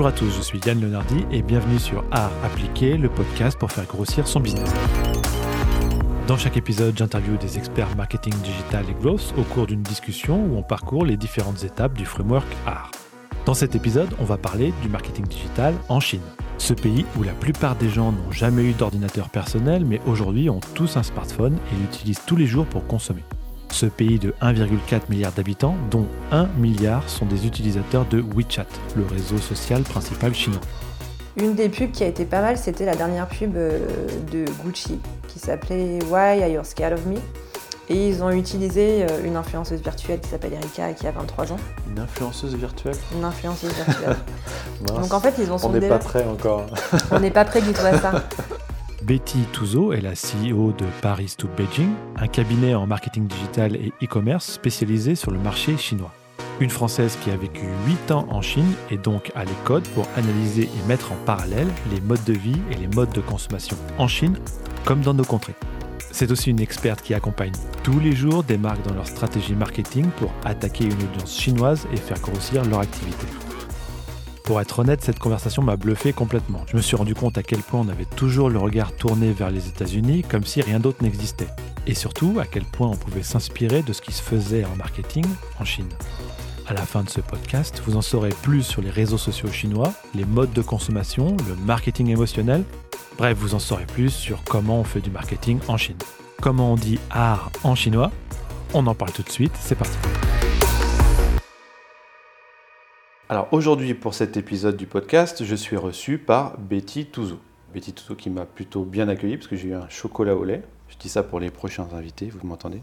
Bonjour à tous, je suis Yann Leonardi et bienvenue sur Art Appliqué, le podcast pour faire grossir son business. Dans chaque épisode, j'interviewe des experts marketing digital et growth au cours d'une discussion où on parcourt les différentes étapes du framework Art. Dans cet épisode, on va parler du marketing digital en Chine. Ce pays où la plupart des gens n'ont jamais eu d'ordinateur personnel mais aujourd'hui ont tous un smartphone et l'utilisent tous les jours pour consommer ce pays de 1,4 milliard d'habitants, dont 1 milliard sont des utilisateurs de WeChat, le réseau social principal chinois. Une des pubs qui a été pas mal, c'était la dernière pub euh, de Gucci qui s'appelait Why Are You Scared of Me? Et ils ont utilisé euh, une influenceuse virtuelle qui s'appelle Erika qui a 23 ans. Une influenceuse virtuelle? Une influenceuse virtuelle. Donc en fait, ils ont sondé. On n'est pas prêt encore. On n'est pas prêt du tout à ça. Betty Touzeau est la CEO de Paris to Beijing, un cabinet en marketing digital et e-commerce spécialisé sur le marché chinois. Une Française qui a vécu 8 ans en Chine et donc a les codes pour analyser et mettre en parallèle les modes de vie et les modes de consommation en Chine comme dans nos contrées. C'est aussi une experte qui accompagne tous les jours des marques dans leur stratégie marketing pour attaquer une audience chinoise et faire grossir leur activité. Pour être honnête, cette conversation m'a bluffé complètement. Je me suis rendu compte à quel point on avait toujours le regard tourné vers les États-Unis comme si rien d'autre n'existait. Et surtout, à quel point on pouvait s'inspirer de ce qui se faisait en marketing en Chine. À la fin de ce podcast, vous en saurez plus sur les réseaux sociaux chinois, les modes de consommation, le marketing émotionnel. Bref, vous en saurez plus sur comment on fait du marketing en Chine. Comment on dit art en chinois? On en parle tout de suite, c'est parti. Alors aujourd'hui, pour cet épisode du podcast, je suis reçu par Betty Touzeau. Betty Touzeau qui m'a plutôt bien accueilli parce que j'ai eu un chocolat au lait. Je dis ça pour les prochains invités, vous m'entendez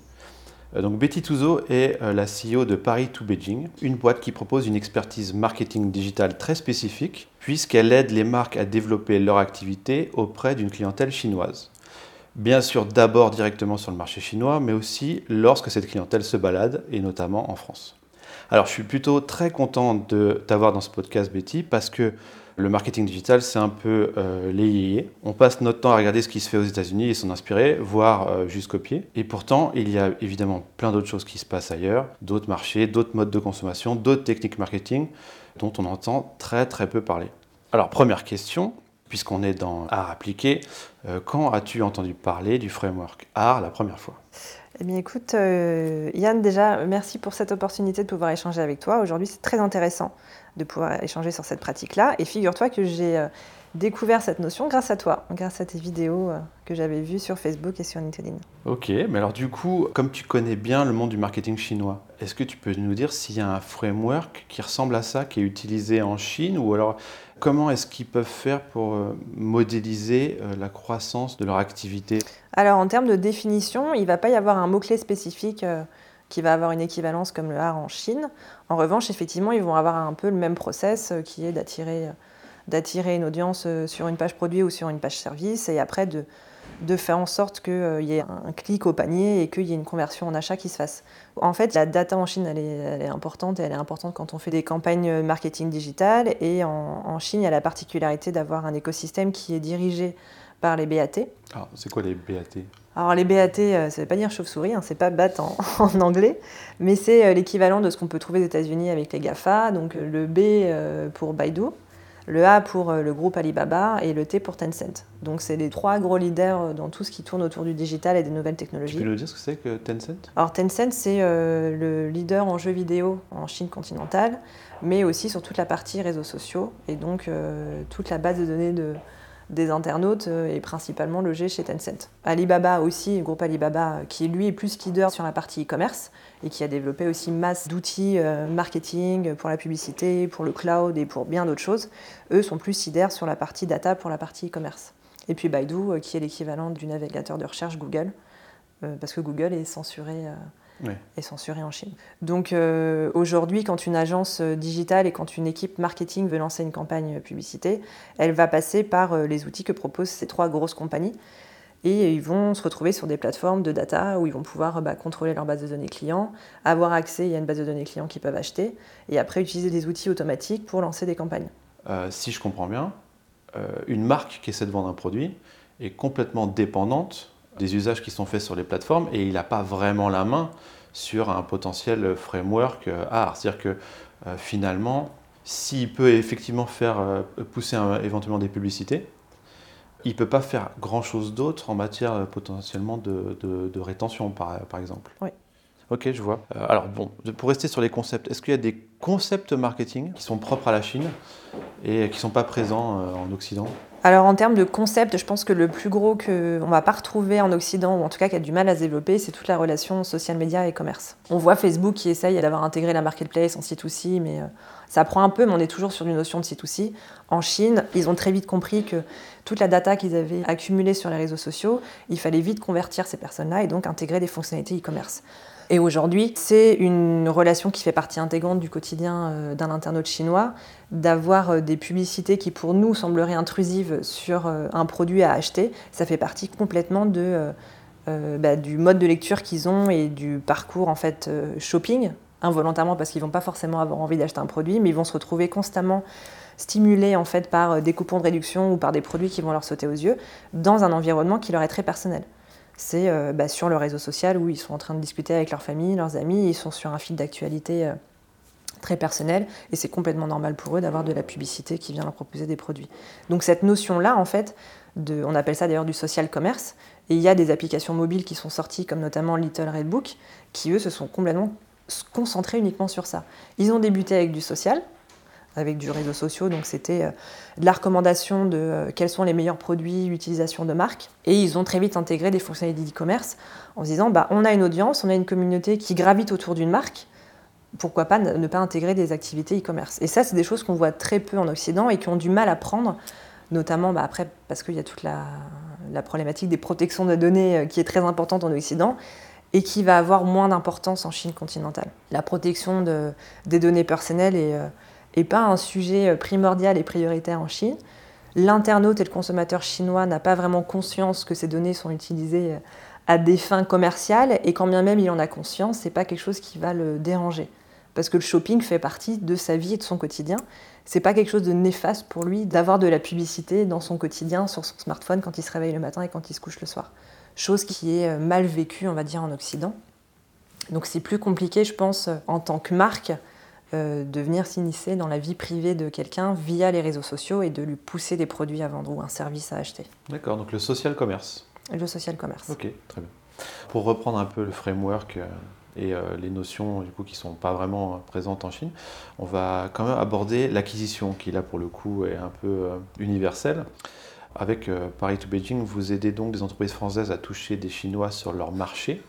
euh, donc Betty Touzeau est euh, la CEO de Paris to Beijing, une boîte qui propose une expertise marketing digital très spécifique puisqu'elle aide les marques à développer leur activité auprès d'une clientèle chinoise. Bien sûr d'abord directement sur le marché chinois, mais aussi lorsque cette clientèle se balade, et notamment en France. Alors, je suis plutôt très content de t'avoir dans ce podcast, Betty, parce que le marketing digital, c'est un peu euh, les. On passe notre temps à regarder ce qui se fait aux États-Unis et s'en inspirer, voire euh, juste copier. Et pourtant, il y a évidemment plein d'autres choses qui se passent ailleurs, d'autres marchés, d'autres modes de consommation, d'autres techniques marketing dont on entend très très peu parler. Alors, première question, puisqu'on est dans art appliqué, euh, quand as-tu entendu parler du framework art la première fois? Eh bien écoute, euh, Yann, déjà, merci pour cette opportunité de pouvoir échanger avec toi. Aujourd'hui, c'est très intéressant de pouvoir échanger sur cette pratique-là. Et figure-toi que j'ai euh, découvert cette notion grâce à toi, grâce à tes vidéos euh, que j'avais vues sur Facebook et sur LinkedIn. Ok, mais alors du coup, comme tu connais bien le monde du marketing chinois, est-ce que tu peux nous dire s'il y a un framework qui ressemble à ça, qui est utilisé en Chine, ou alors Comment est-ce qu'ils peuvent faire pour euh, modéliser euh, la croissance de leur activité? Alors en termes de définition, il ne va pas y avoir un mot-clé spécifique qui va avoir une équivalence comme le art en Chine. En revanche, effectivement, ils vont avoir un peu le même process qui est d'attirer d'attirer une audience sur une page produit ou sur une page service et après de, de faire en sorte qu'il euh, y ait un clic au panier et qu'il y ait une conversion en achat qui se fasse. En fait, la data en Chine, elle est, importante et elle est importante quand on fait des campagnes marketing digitales. Et en, Chine, il y a la particularité d'avoir un écosystème qui est dirigé par les BAT. Alors, c'est quoi les BAT alors les BAT, euh, ça ne veut pas dire chauve-souris, hein, c'est pas BAT en, anglais, mais c'est euh, l'équivalent de ce qu'on peut trouver aux États-Unis avec les GAFA, donc le B pour Baidu, le A pour euh, le groupe Alibaba et le T pour Tencent. Donc c'est les trois gros leaders euh, dans tout ce qui tourne autour du digital et des nouvelles technologies. Tu peux nous dire ce que c'est que Tencent? Alors Tencent c'est euh, le leader en jeux vidéo en Chine continentale, mais aussi sur toute la partie réseaux sociaux et donc toute la base de données de, des internautes est principalement logée chez Tencent. Alibaba aussi, le groupe Alibaba, qui lui est plus leader sur la partie e-commerce, et qui a développé aussi masse d'outils euh, marketing pour la publicité, pour le cloud et pour bien d'autres choses. Eux sont plus sidères sur la partie data pour la partie e-commerce. Et puis Baidu, euh, qui est l'équivalent du navigateur de recherche Google, euh, parce que Google est censuré. Est censuré en Chine. Donc aujourd'hui, quand une agence digitale et quand une équipe marketing veut lancer une campagne publicité, elle va passer par les outils que proposent ces trois grosses compagnies et ils vont se retrouver sur des plateformes de data où ils vont pouvoir bah, contrôler leur base de données clients, avoir accès à une base de données clients qu'ils peuvent acheter, et après utiliser des outils automatiques pour lancer des campagnes. Euh, si je comprends bien, euh, une marque qui essaie de vendre un produit est complètement dépendante des usages qui sont faits sur les plateformes et il n'a pas vraiment la main sur un potentiel framework art. Euh, C'est-à-dire que finalement, s'il peut effectivement faire euh, pousser éventuellement des publicités, il ne peut pas faire grand-chose d'autre en matière euh, potentiellement de, rétention, par, par, exemple. Oui. Ok, je vois. Euh, alors bon, pour rester sur les concepts, est-ce qu'il y a des concepts marketing qui sont propres à la Chine et qui ne sont pas présents en Occident? Alors en termes de concept, je pense que le plus gros qu'on ne va pas retrouver en Occident, ou en tout cas qui a du mal à se développer, c'est toute la relation social media et commerce. On voit Facebook qui essaye d'avoir intégré la marketplace en C2C, mais euh, ça prend un peu, mais on est toujours sur une notion de C2C. En Chine, ils ont très vite compris que toute la data qu'ils avaient accumulée sur les réseaux sociaux, il fallait vite convertir ces personnes-là et donc intégrer des fonctionnalités e-commerce. Et aujourd'hui, c'est une relation qui fait partie intégrante du quotidien euh, d'un internaute chinois, d'avoir euh, des publicités qui pour nous sembleraient intrusives sur euh, un produit à acheter. Ça fait partie complètement bah, du mode de lecture qu'ils ont et du parcours en fait shopping, involontairement parce qu'ils vont pas forcément avoir envie d'acheter un produit, mais ils vont se retrouver constamment stimulés en fait par des coupons de réduction ou par des produits qui vont leur sauter aux yeux dans un environnement qui leur est très personnel c'est euh, bah, sur le réseau social où ils sont en train de discuter avec leur famille, leurs amis, ils sont sur un fil d'actualité euh, très personnel et c'est complètement normal pour eux d'avoir de la publicité qui vient leur proposer des produits. Donc cette notion-là, en fait, on appelle ça d'ailleurs du social commerce, et il y a des applications mobiles qui sont sorties comme notamment Little Red Book qui eux se sont complètement concentrés uniquement sur ça. Ils ont débuté avec du social, avec du réseau social. Donc c'était euh, de la recommandation de euh, quels sont les meilleurs produits, l'utilisation de marques. Et ils ont très vite intégré des fonctionnalités d'e-commerce en se disant bah, on a une audience, on a une communauté qui gravite autour d'une marque. Pourquoi pas ne pas intégrer des activités e-commerce? Et ça, c'est des choses qu'on voit très peu en Occident et qui ont du mal à prendre, notamment bah, après parce qu'il y a toute la, problématique des protections de données euh, qui est très importante en Occident et qui va avoir moins d'importance en Chine continentale. La protection de, des données personnelles est, et pas un sujet euh, primordial et prioritaire en Chine. L'internaute et le consommateur chinois n'a pas vraiment conscience que ces données sont utilisées euh, à des fins commerciales et quand bien même il en a conscience, c'est pas quelque chose qui va le déranger parce que le shopping fait partie de sa vie et de son quotidien. C'est pas quelque chose de néfaste pour lui d'avoir de la publicité dans son quotidien sur son smartphone quand il se réveille le matin et quand il se couche le soir. Chose qui est euh, mal vécue, on va dire, en Occident. Donc c'est plus compliqué, je pense, en tant que marque, euh, de venir s'initier dans la vie privée de quelqu'un via les réseaux sociaux et de lui pousser des produits à vendre ou un service à acheter. D'accord, donc le social commerce. Le social commerce. Ok, très bien. Pour reprendre un peu le framework euh, et euh, les notions du coup, qui ne sont pas vraiment présentes en Chine, on va quand même aborder l'acquisition qui là pour le coup est un peu universelle. Avec Paris to Beijing, vous aidez donc des entreprises françaises à toucher des Chinois sur leur marché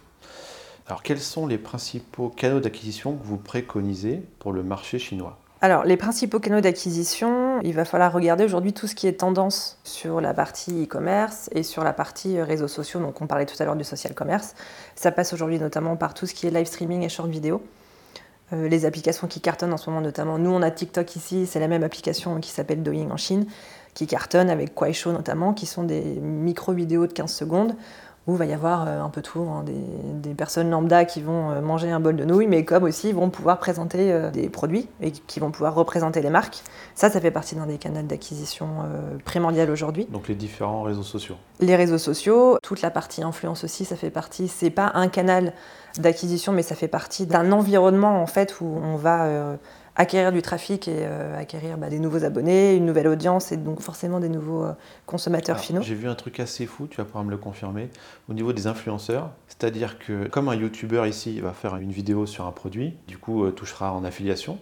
alors, quels sont les principaux canaux d'acquisition que vous préconisez pour le marché chinois? Alors, les principaux canaux d'acquisition, il va falloir regarder aujourd'hui tout ce qui est tendance sur la partie e-commerce et sur la partie réseaux sociaux. Donc, on parlait tout à l'heure du social commerce. Ça passe aujourd'hui notamment par tout ce qui est live streaming et short vidéo. Euh, les applications qui cartonnent en ce moment, notamment, nous on a TikTok ici, c'est la même application qui s'appelle Douyin en Chine, qui cartonne avec Kuaishou notamment, qui sont des micro-vidéos de 15 secondes où il va y avoir euh, un peu tout, hein, des, personnes lambda qui vont euh, manger un bol de nouilles, mais comme aussi vont pouvoir présenter euh, des produits et qui vont pouvoir représenter les marques. Ça, ça fait partie d'un des canaux d'acquisition primordial aujourd'hui. Donc les différents réseaux sociaux. Les réseaux sociaux, toute la partie influence aussi, ça fait partie. C'est pas un canal d'acquisition, mais ça fait partie d'un environnement en fait où on va acquérir du trafic et euh, acquérir bah, des nouveaux abonnés, une nouvelle audience et donc forcément des nouveaux euh, consommateurs finaux. J'ai vu un truc assez fou, tu vas pouvoir me le confirmer, au niveau des influenceurs. C'est-à-dire que comme un YouTuber ici va faire une vidéo sur un produit, du coup euh, touchera en affiliation,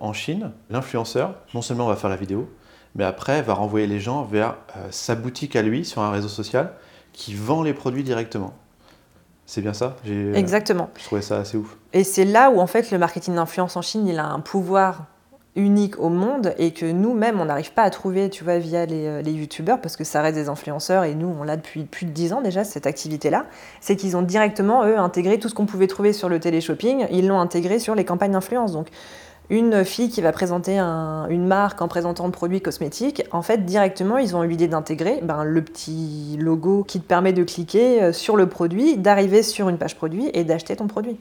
en Chine, l'influenceur, non seulement va faire la vidéo, mais après va renvoyer les gens vers sa boutique à lui sur un réseau social qui vend les produits directement. C'est bien ça? Euh, Exactement. Je trouvais ça assez ouf. Et c'est là où en fait le marketing d'influence en Chine, il a un pouvoir unique au monde et que nous-mêmes, on n'arrive pas à trouver, tu vois, via les, euh, les youtubeurs, parce que ça reste des influenceurs et nous, on l'a depuis plus de 10 ans déjà, cette activité-là, c'est qu'ils ont directement, eux, intégré tout ce qu'on pouvait trouver sur le télé-shopping, ils l'ont intégré sur les campagnes d'influence. Donc, une fille qui va présenter une marque en présentant le produit cosmétique, en fait, directement, ils ont eu l'idée d'intégrer ben, le petit logo qui te permet de cliquer euh, sur le produit, d'arriver sur une page produit et d'acheter ton produit.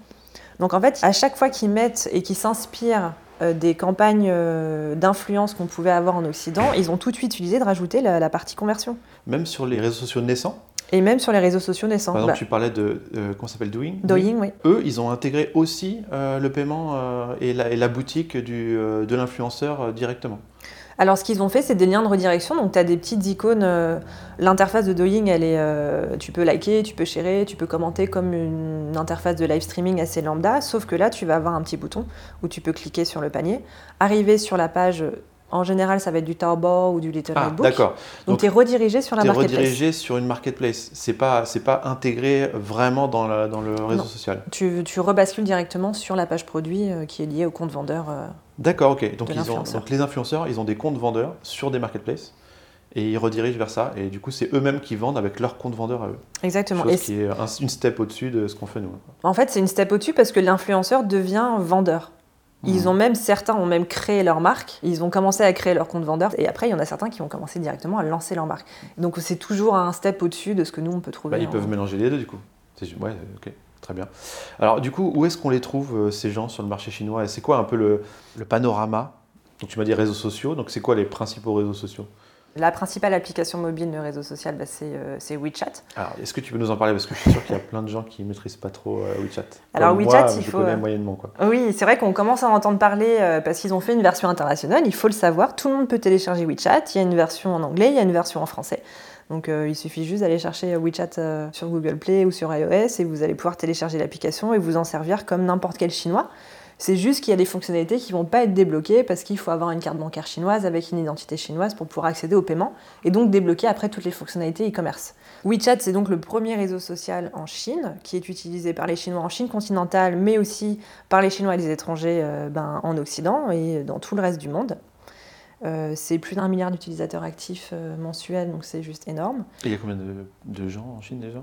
Donc en fait, à chaque fois qu'ils mettent et qu'ils s'inspirent euh, des campagnes euh, d'influence qu'on pouvait avoir en Occident, ils ont tout de suite utilisé de rajouter la, la partie conversion. Même sur les réseaux sociaux naissants? Et même sur les réseaux sociaux naissants. Par exemple, Bah, tu parlais de. euh, comment ça s'appelle Doing Douyin, oui. Eux, ils ont intégré aussi euh, le paiement euh, et, la, et la boutique du, euh, de l'influenceur directement. Alors, ce qu'ils ont fait, c'est des liens de redirection. Donc, tu as des petites icônes. euh, L'interface de Douyin, elle est, euh, tu peux liker, tu peux sharer, tu peux commenter comme une interface de live streaming assez lambda. Sauf que là, tu vas avoir un petit bouton où tu peux cliquer sur le panier, arriver sur la page. En général, ça va être du Taobao ou du Little Ah, Book. d'accord. Donc, Donc, tu es redirigé sur la es marketplace. redirigé sur une marketplace. C'est pas, c'est pas intégré vraiment dans, la- dans le réseau Non. social. Tu, tu rebascules directement sur la page produit euh, qui est liée au compte vendeur. euh. D'accord, ok. Donc, ils ont, donc les influenceurs, ils ont des comptes vendeurs sur des marketplaces et ils redirigent vers ça. Et du coup, c'est eux-mêmes qui vendent avec leur compte vendeur à eux. Exactement. Chose Et qui est un- une step au-dessus de ce qu'on fait nous. En fait, c'est une step au-dessus parce que l'influenceur devient vendeur. Ils Mhm. ont même, certains ont même créé leur marque, ils ont commencé à créer leur compte vendeur, et après, il y en a certains qui ont commencé directement à lancer leur marque. Donc, c'est toujours un step au-dessus de ce que nous, on peut trouver. Bah, ils en- peuvent mélanger les deux du coup. Ouais, ok, très bien. Alors du coup, où est-ce qu'on les trouve euh, ces gens sur le marché chinois? Et c'est quoi un peu le, le panorama? Donc tu m'as dit réseaux sociaux. Donc c'est quoi les principaux réseaux sociaux? La principale application mobile de réseau social, bah, c'est euh, c'est WeChat. Alors est-ce que tu peux nous en parler? Parce que je suis sûr qu'il y a plein de gens qui maîtrisent pas trop euh, WeChat. Alors, Comme WeChat, moi, il je faut, connais euh, moyennement quoi. Oui, c'est vrai qu'on commence à en entendre parler euh, parce qu'ils ont fait une version internationale, il faut le savoir. Tout le monde peut télécharger WeChat. Il y a une version en anglais, il y a une version en français. Donc euh, il suffit juste d'aller chercher WeChat euh, sur Google Play ou sur iOS et vous allez pouvoir télécharger l'application et vous en servir comme n'importe quel chinois. C'est juste qu'il y a des fonctionnalités qui vont pas être débloquées parce qu'il faut avoir une carte bancaire chinoise avec une identité chinoise pour pouvoir accéder au paiement et donc débloquer après toutes les fonctionnalités e-commerce. WeChat, c'est donc le premier réseau social en Chine qui est utilisé par les Chinois en Chine continentale, mais aussi par les Chinois et les étrangers euh, ben, en Occident et dans tout le reste du monde. Euh, c'est plus d'un milliard d'utilisateurs actifs euh, mensuels, donc c'est juste énorme. Et il y a combien de, de gens en Chine déjà?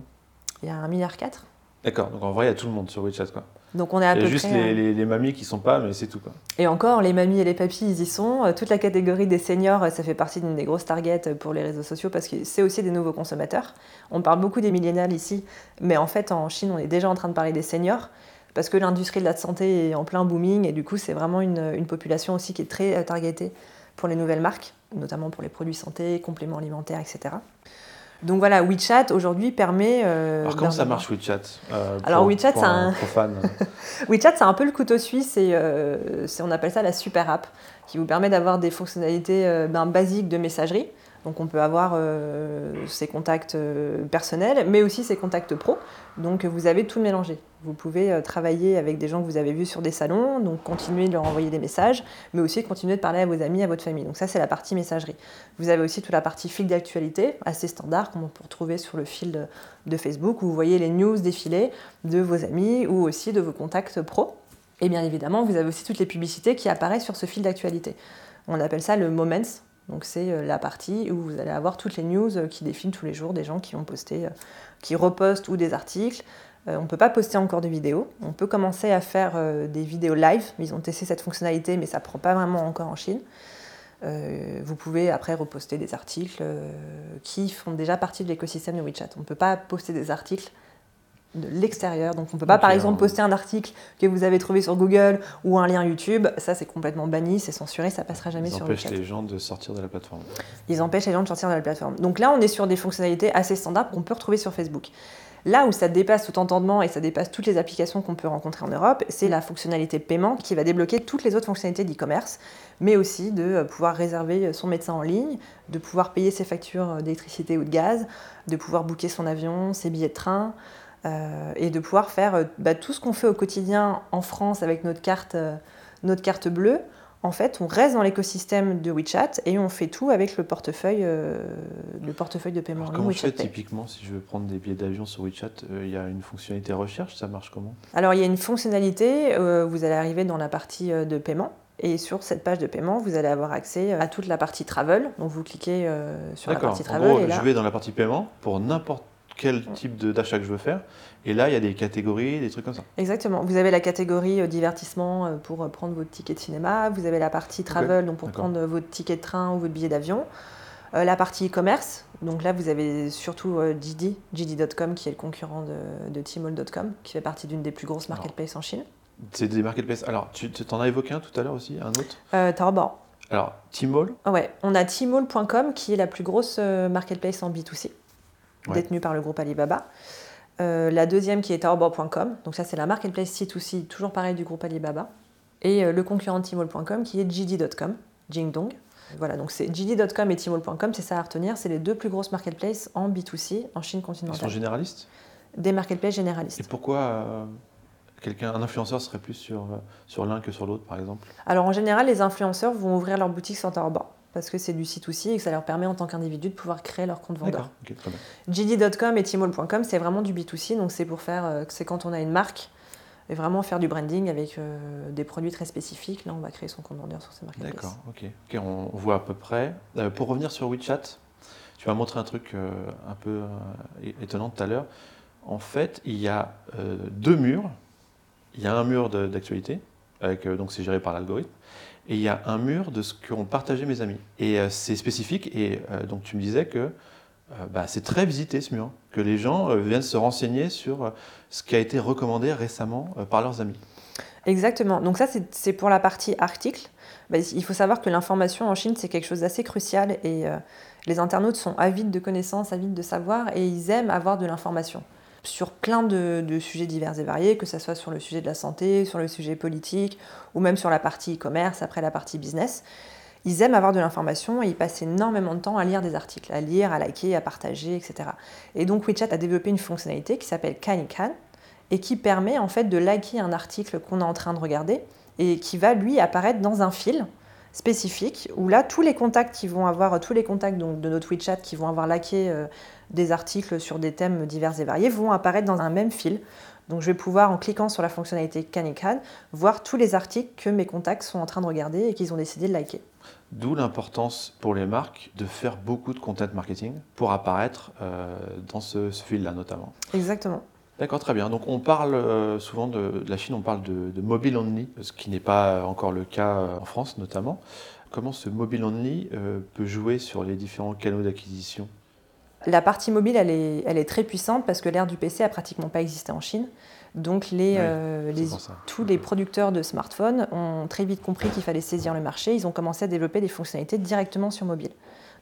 Il y a un milliard quatre. D'accord. Donc en vrai, il y a tout le monde sur WeChat quoi. Donc on est à Il y peu a juste près. les, euh, les, les mamies qui sont pas, mais c'est tout quoi. Et encore, les mamies et les papis, ils y sont. Euh, Toute la catégorie des seniors, euh, ça fait partie d'une des grosses targets euh, pour les réseaux sociaux parce que c'est aussi des nouveaux consommateurs. On parle beaucoup des millénials ici, mais en fait, en Chine, on est déjà en train de parler des seniors parce que l'industrie de la santé est en plein booming et du coup, c'est vraiment une, une population aussi qui est très targetée pour les nouvelles marques, notamment pour les produits santé, compléments alimentaires, etc. Donc voilà, WeChat aujourd'hui permet. euh, Alors comment ça marche WeChat euh, Alors, pour- WeChat, c'est un profane WeChat, c'est un peu le couteau suisse et euh, on appelle ça la super app qui vous permet d'avoir des fonctionnalités ben, basiques de messagerie. Donc on peut avoir euh, ses contacts euh, personnels, mais aussi ses contacts pro. Donc vous avez tout mélangé. Vous pouvez euh, travailler avec des gens que vous avez vus sur des salons, donc continuer de leur envoyer des messages, mais aussi continuer de parler à vos amis, à votre famille. Donc ça c'est la partie messagerie. Vous avez aussi toute la partie fil d'actualité, assez standard, qu'on peut retrouver sur le fil de, de Facebook, où vous voyez les news défiler de vos amis ou aussi de vos contacts pro. Et bien évidemment, vous avez aussi toutes les publicités qui apparaissent sur ce fil d'actualité. On appelle ça le Moments. Donc c'est euh, la partie où vous allez avoir toutes les news euh, qui défilent tous les jours, des gens qui ont posté, euh, qui repostent ou des articles. On ne peut pas poster encore de vidéos. On peut commencer à faire des vidéos live. Ils ont testé cette fonctionnalité, mais ça ne prend pas vraiment encore en Chine. Vous pouvez après reposter des articles qui font déjà partie de l'écosystème de WeChat. On ne peut pas poster des articles de l'extérieur. Donc on ne peut pas par exemple alors- poster un article que vous avez trouvé sur Google ou un lien YouTube. Ça c'est complètement banni, c'est censuré, ça passera jamais Ils sur empêchent WeChat. les gens de sortir de la plateforme. Ils empêchent les gens de sortir de la plateforme. Donc là, on est sur des fonctionnalités assez standards qu'on peut retrouver sur Facebook. Là où ça dépasse tout entendement et ça dépasse toutes les applications qu'on peut rencontrer en Europe, c'est la fonctionnalité paiement qui va débloquer toutes les autres fonctionnalités d'e-commerce, mais aussi de euh, pouvoir réserver son médecin en ligne, de pouvoir payer ses factures d'électricité ou de gaz, de pouvoir booker son avion, ses billets de train, euh, et de pouvoir faire euh, bah, tout ce qu'on fait au quotidien en France avec notre carte, euh, notre carte bleue. En fait, on reste dans l'écosystème de WeChat et on fait tout avec le portefeuille, le portefeuille de paiement en ligne comment je fais WeChat typiquement si je veux prendre des billets d'avion sur WeChat Il y a une fonctionnalité recherche, ça marche comment? Alors, il y a une fonctionnalité, vous allez arriver dans la partie de paiement. Et sur cette page de paiement, vous allez avoir accès à toute la partie travel. Donc, vous cliquez euh, sur la D'accord. partie En travel. gros, et là, je vais dans la partie paiement pour n'importe quel type d'achat que je veux faire. Et là, il y a des catégories, des trucs comme ça. Exactement. Vous avez la catégorie euh, divertissement euh, pour euh, prendre votre ticket de cinéma. Vous avez la partie travel, donc pour prendre votre ticket de train ou votre billet d'avion. Euh, la partie e-commerce. Donc là, vous avez surtout euh, JD, JD.com, qui est le concurrent de, de Tmall.com, qui fait partie d'une des plus grosses marketplaces en Chine. C'est des marketplaces. Alors, tu t'en as évoqué un tout à l'heure aussi, un autre? Euh, Taobao. Alors, Tmall, Ouais, on a Tmall.com qui est la plus grosse marketplace en B2C. Détenue par le groupe Alibaba. Euh, la deuxième qui est Taobao.com, donc ça c'est la marketplace C2C, toujours pareil du groupe Alibaba. Et euh, le concurrent Tmall.com qui est JD.com, Jingdong. Voilà, donc c'est JD.com et Tmall.com, c'est ça à retenir, c'est les deux plus grosses marketplaces en B2C en Chine continentale. Ils sont généralistes? Des marketplaces généralistes. Et pourquoi euh, quelqu'un, un influenceur serait plus sur, sur l'un que sur l'autre par exemple? Alors en général, les influenceurs vont ouvrir leur boutique sur Taobao parce que c'est du C2C et que ça leur permet en tant qu'individu de pouvoir créer leur compte vendeur. JD.com et Tmall.com, c'est vraiment du B2C, donc c'est pour faire, euh, c'est quand on a une marque et vraiment faire du branding avec euh, des produits très spécifiques. Là, on va créer son compte vendeur sur ces marques. D'accord, ok. on voit à peu près. Euh, pour revenir sur WeChat, tu m'as montré un truc un peu étonnant tout à l'heure. En fait, il y a deux murs. Il y a un mur d'actualité, donc c'est géré par l'algorithme et il y a un mur de ce qu'ont partagé mes amis. Et euh, c'est spécifique, et euh, donc tu me disais que euh, bah, c'est très visité ce mur, que les gens viennent se renseigner sur ce qui a été recommandé récemment par leurs amis. Exactement, donc ça c'est pour la partie article. Bah, il faut savoir que l'information en Chine c'est quelque chose d'assez crucial et les internautes sont avides de connaissances, avides de savoir et ils aiment avoir de l'information sur plein de, sujets divers et variés, que ce soit sur le sujet de la santé, sur le sujet politique, ou même sur la partie e-commerce, après la partie business. Ils aiment avoir de l'information et ils passent énormément de temps à lire des articles, à lire, à liker, à partager, etc. Et donc WeChat a développé une fonctionnalité qui s'appelle Kanikan et qui permet en fait de liker un article qu'on est en train de regarder et qui va lui apparaître dans un fil spécifique où là tous les contacts qui vont avoir tous les contacts donc de notre WeChat qui vont avoir liké euh, des articles sur des thèmes divers et variés vont apparaître dans un même fil. Donc je vais pouvoir, en cliquant sur la fonctionnalité Canican, voir tous les articles que mes contacts sont en train de regarder et qu'ils ont décidé de liker. D'où l'importance pour les marques de faire beaucoup de content marketing pour apparaître euh, dans ce, fil-là notamment. Exactement. D'accord, très bien. Donc on parle euh, souvent de, la Chine, on parle de, mobile only, ce qui n'est pas encore le cas euh, en France notamment. Comment ce mobile only peut jouer sur les différents canaux d'acquisition? La partie mobile, elle est, elle est très puissante parce que l'ère du PC a pratiquement pas existé en Chine. Donc les, euh, tous les producteurs de smartphones ont très vite compris qu'il fallait saisir le marché. Ils ont commencé à développer des fonctionnalités directement sur mobile.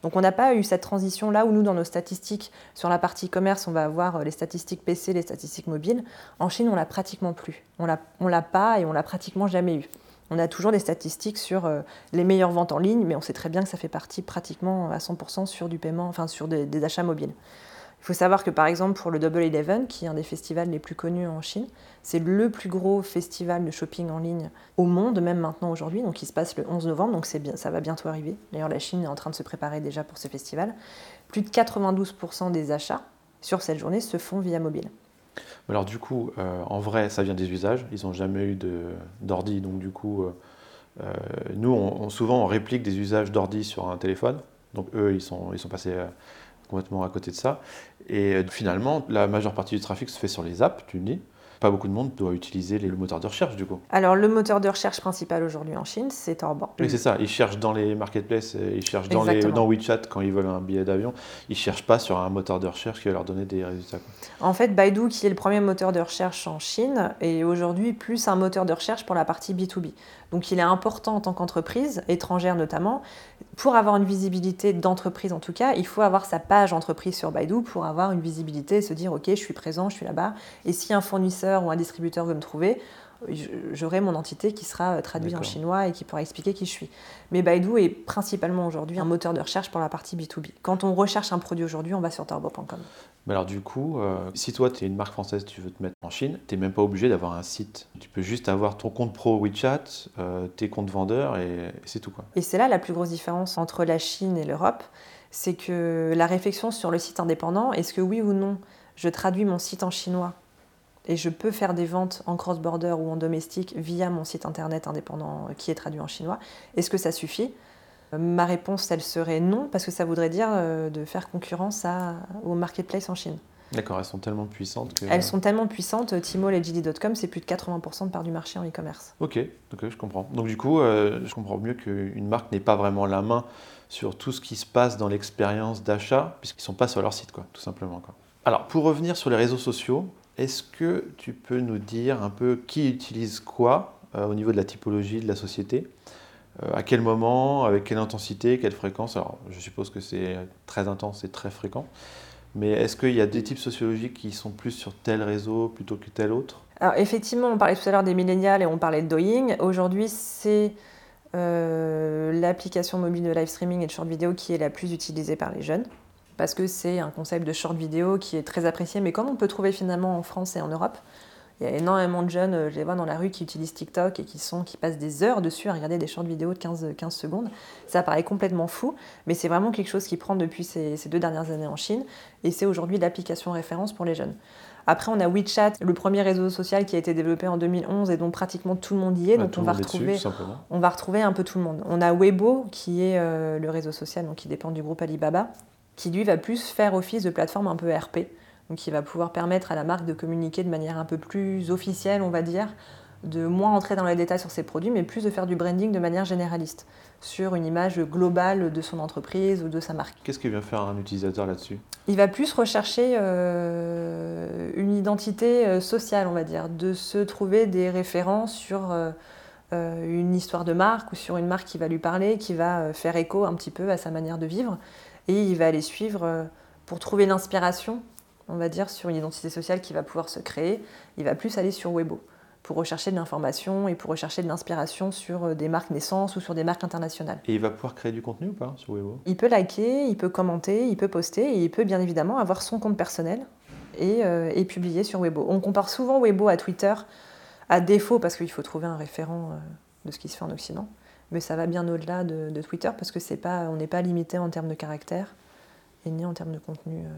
Donc on n'a pas eu cette transition là où nous, dans nos statistiques, sur la partie commerce, on va avoir euh, les statistiques PC, les statistiques mobiles. En Chine, on l'a pratiquement plus. On ne l'a pas et on l'a pratiquement jamais eu. On a toujours des statistiques sur euh, les meilleures ventes en ligne, mais on sait très bien que ça fait partie pratiquement à 100% sur du paiement, enfin sur des, achats mobiles. Il faut savoir que par exemple pour le Double Eleven, qui est un des festivals les plus connus en Chine, c'est le plus gros festival de shopping en ligne au monde, même maintenant aujourd'hui, donc il se passe le 11 novembre, donc ça va bientôt arriver. D'ailleurs la Chine est en train de se préparer déjà pour ce festival. Plus de 92% des achats sur cette journée se font via mobile. Alors du coup, euh, en vrai, ça vient des usages. Ils n'ont jamais eu d'ordi, donc du coup, euh, euh, nous, souvent, on réplique des usages d'ordi sur un téléphone. Donc eux, ils sont, ils sont passés complètement à côté de ça. Et finalement, la majeure partie du trafic se fait sur les apps, tu me dis pas beaucoup de monde doit utiliser le moteur de recherche du coup. Alors le moteur de recherche principal aujourd'hui en Chine, c'est Taobao. Oui, c'est ça. Ils cherchent dans les marketplaces, ils cherchent dans, les, dans WeChat quand ils veulent un billet d'avion. Ils cherchent pas sur un moteur de recherche qui va leur donner des résultats. En fait, Baidu, qui est le premier moteur de recherche en Chine, est aujourd'hui plus un moteur de recherche pour la partie B2B. Donc il est important en tant qu'entreprise, étrangère notamment, pour avoir une visibilité d'entreprise en tout cas, il faut avoir sa page entreprise sur Baidu pour avoir une visibilité et se dire ok, je suis présent, je suis là-bas. Et si un fournisseur ou un distributeur veut me trouver, j'aurai mon entité qui sera euh, traduite en chinois et qui pourra expliquer qui je suis. Mais Baidu est principalement aujourd'hui un moteur de recherche pour la partie B2B. Quand on recherche un produit aujourd'hui, on va sur turbo.com. Mais alors du coup, euh, si toi tu es une marque française, tu veux te mettre en Chine, tu n'es même pas obligé d'avoir un site. Tu peux juste avoir ton compte pro WeChat, euh, tes comptes vendeurs et, c'est tout. Quoi. Et c'est là la plus grosse différence entre la Chine et l'Europe, c'est que la réflexion sur le site indépendant, est-ce que oui ou non je traduis mon site en chinois et je peux faire des ventes en cross-border ou en domestique via mon site internet indépendant qui est traduit en chinois. Est-ce que ça suffit? Ma réponse, elle serait non, parce que ça voudrait dire euh, de faire concurrence à, au marketplace en Chine. D'accord, elles sont tellement puissantes que... Elles sont tellement puissantes, Tmall et JD.com, c'est plus de 80% de part du marché en e-commerce. Ok, ok, je comprends. Donc du coup, euh, je comprends mieux qu'une marque n'ait pas vraiment la main sur tout ce qui se passe dans l'expérience d'achat, puisqu'ils ne sont pas sur leur site, quoi, tout simplement. Quoi. Alors, pour revenir sur les réseaux sociaux, est-ce que tu peux nous dire un peu qui utilise quoi euh, au niveau de la typologie de la société euh, À quel moment Avec quelle intensité Quelle fréquence? Alors, je suppose que c'est très intense et très fréquent. Mais est-ce qu'il y a des types sociologiques qui sont plus sur tel réseau plutôt que tel autre? Alors effectivement, on parlait tout à l'heure des millénials et on parlait de doing. Aujourd'hui, c'est euh, l'application mobile de live streaming et de short vidéo qui est la plus utilisée par les jeunes. Parce que c'est un concept de short vidéo qui est très apprécié, mais comme on peut trouver finalement en France et en Europe, il y a énormément de jeunes, euh, je les vois dans la rue, qui utilisent TikTok et qui, sont, qui passent des heures dessus à regarder des short vidéos de 15, 15 secondes. Ça paraît complètement fou, mais c'est vraiment quelque chose qui prend depuis ces, ces deux dernières années en Chine, et c'est aujourd'hui l'application référence pour les jeunes. Après, on a WeChat, le premier réseau social qui a été développé en 2011 et dont pratiquement tout le monde y est. Bah, donc on va, retrouver, dessus, on va retrouver un peu tout le monde. On a Weibo, qui est euh, le réseau social donc qui dépend du groupe Alibaba, qui lui va plus faire office de plateforme un peu RP. Donc qui va pouvoir permettre à la marque de communiquer de manière un peu plus officielle, on va dire, de moins entrer dans les détails sur ses produits, mais plus de faire du branding de manière généraliste, sur une image globale de son entreprise ou de sa marque. Qu'est-ce que vient faire un utilisateur là-dessus? Il va plus rechercher euh, une identité euh, sociale, on va dire, de se trouver des références sur euh, une histoire de marque ou sur une marque qui va lui parler, qui va faire écho un petit peu à sa manière de vivre. Et il va aller suivre euh, pour trouver l'inspiration, on va dire, sur une identité sociale qui va pouvoir se créer. Il va plus aller sur Weibo pour rechercher de l'information et pour rechercher de l'inspiration sur euh, des marques naissances ou sur des marques internationales. Et il va pouvoir créer du contenu ou pas sur Weibo? Il peut liker, il peut commenter, il peut poster et il peut bien évidemment avoir son compte personnel et, euh, et publier sur Weibo. On compare souvent Weibo à Twitter, à défaut parce qu'il faut trouver un référent de ce qui se fait en Occident. Mais ça va bien au-delà de, de Twitter parce que c'est pas, on n'est pas limité en termes de caractère et ni en termes de contenu euh,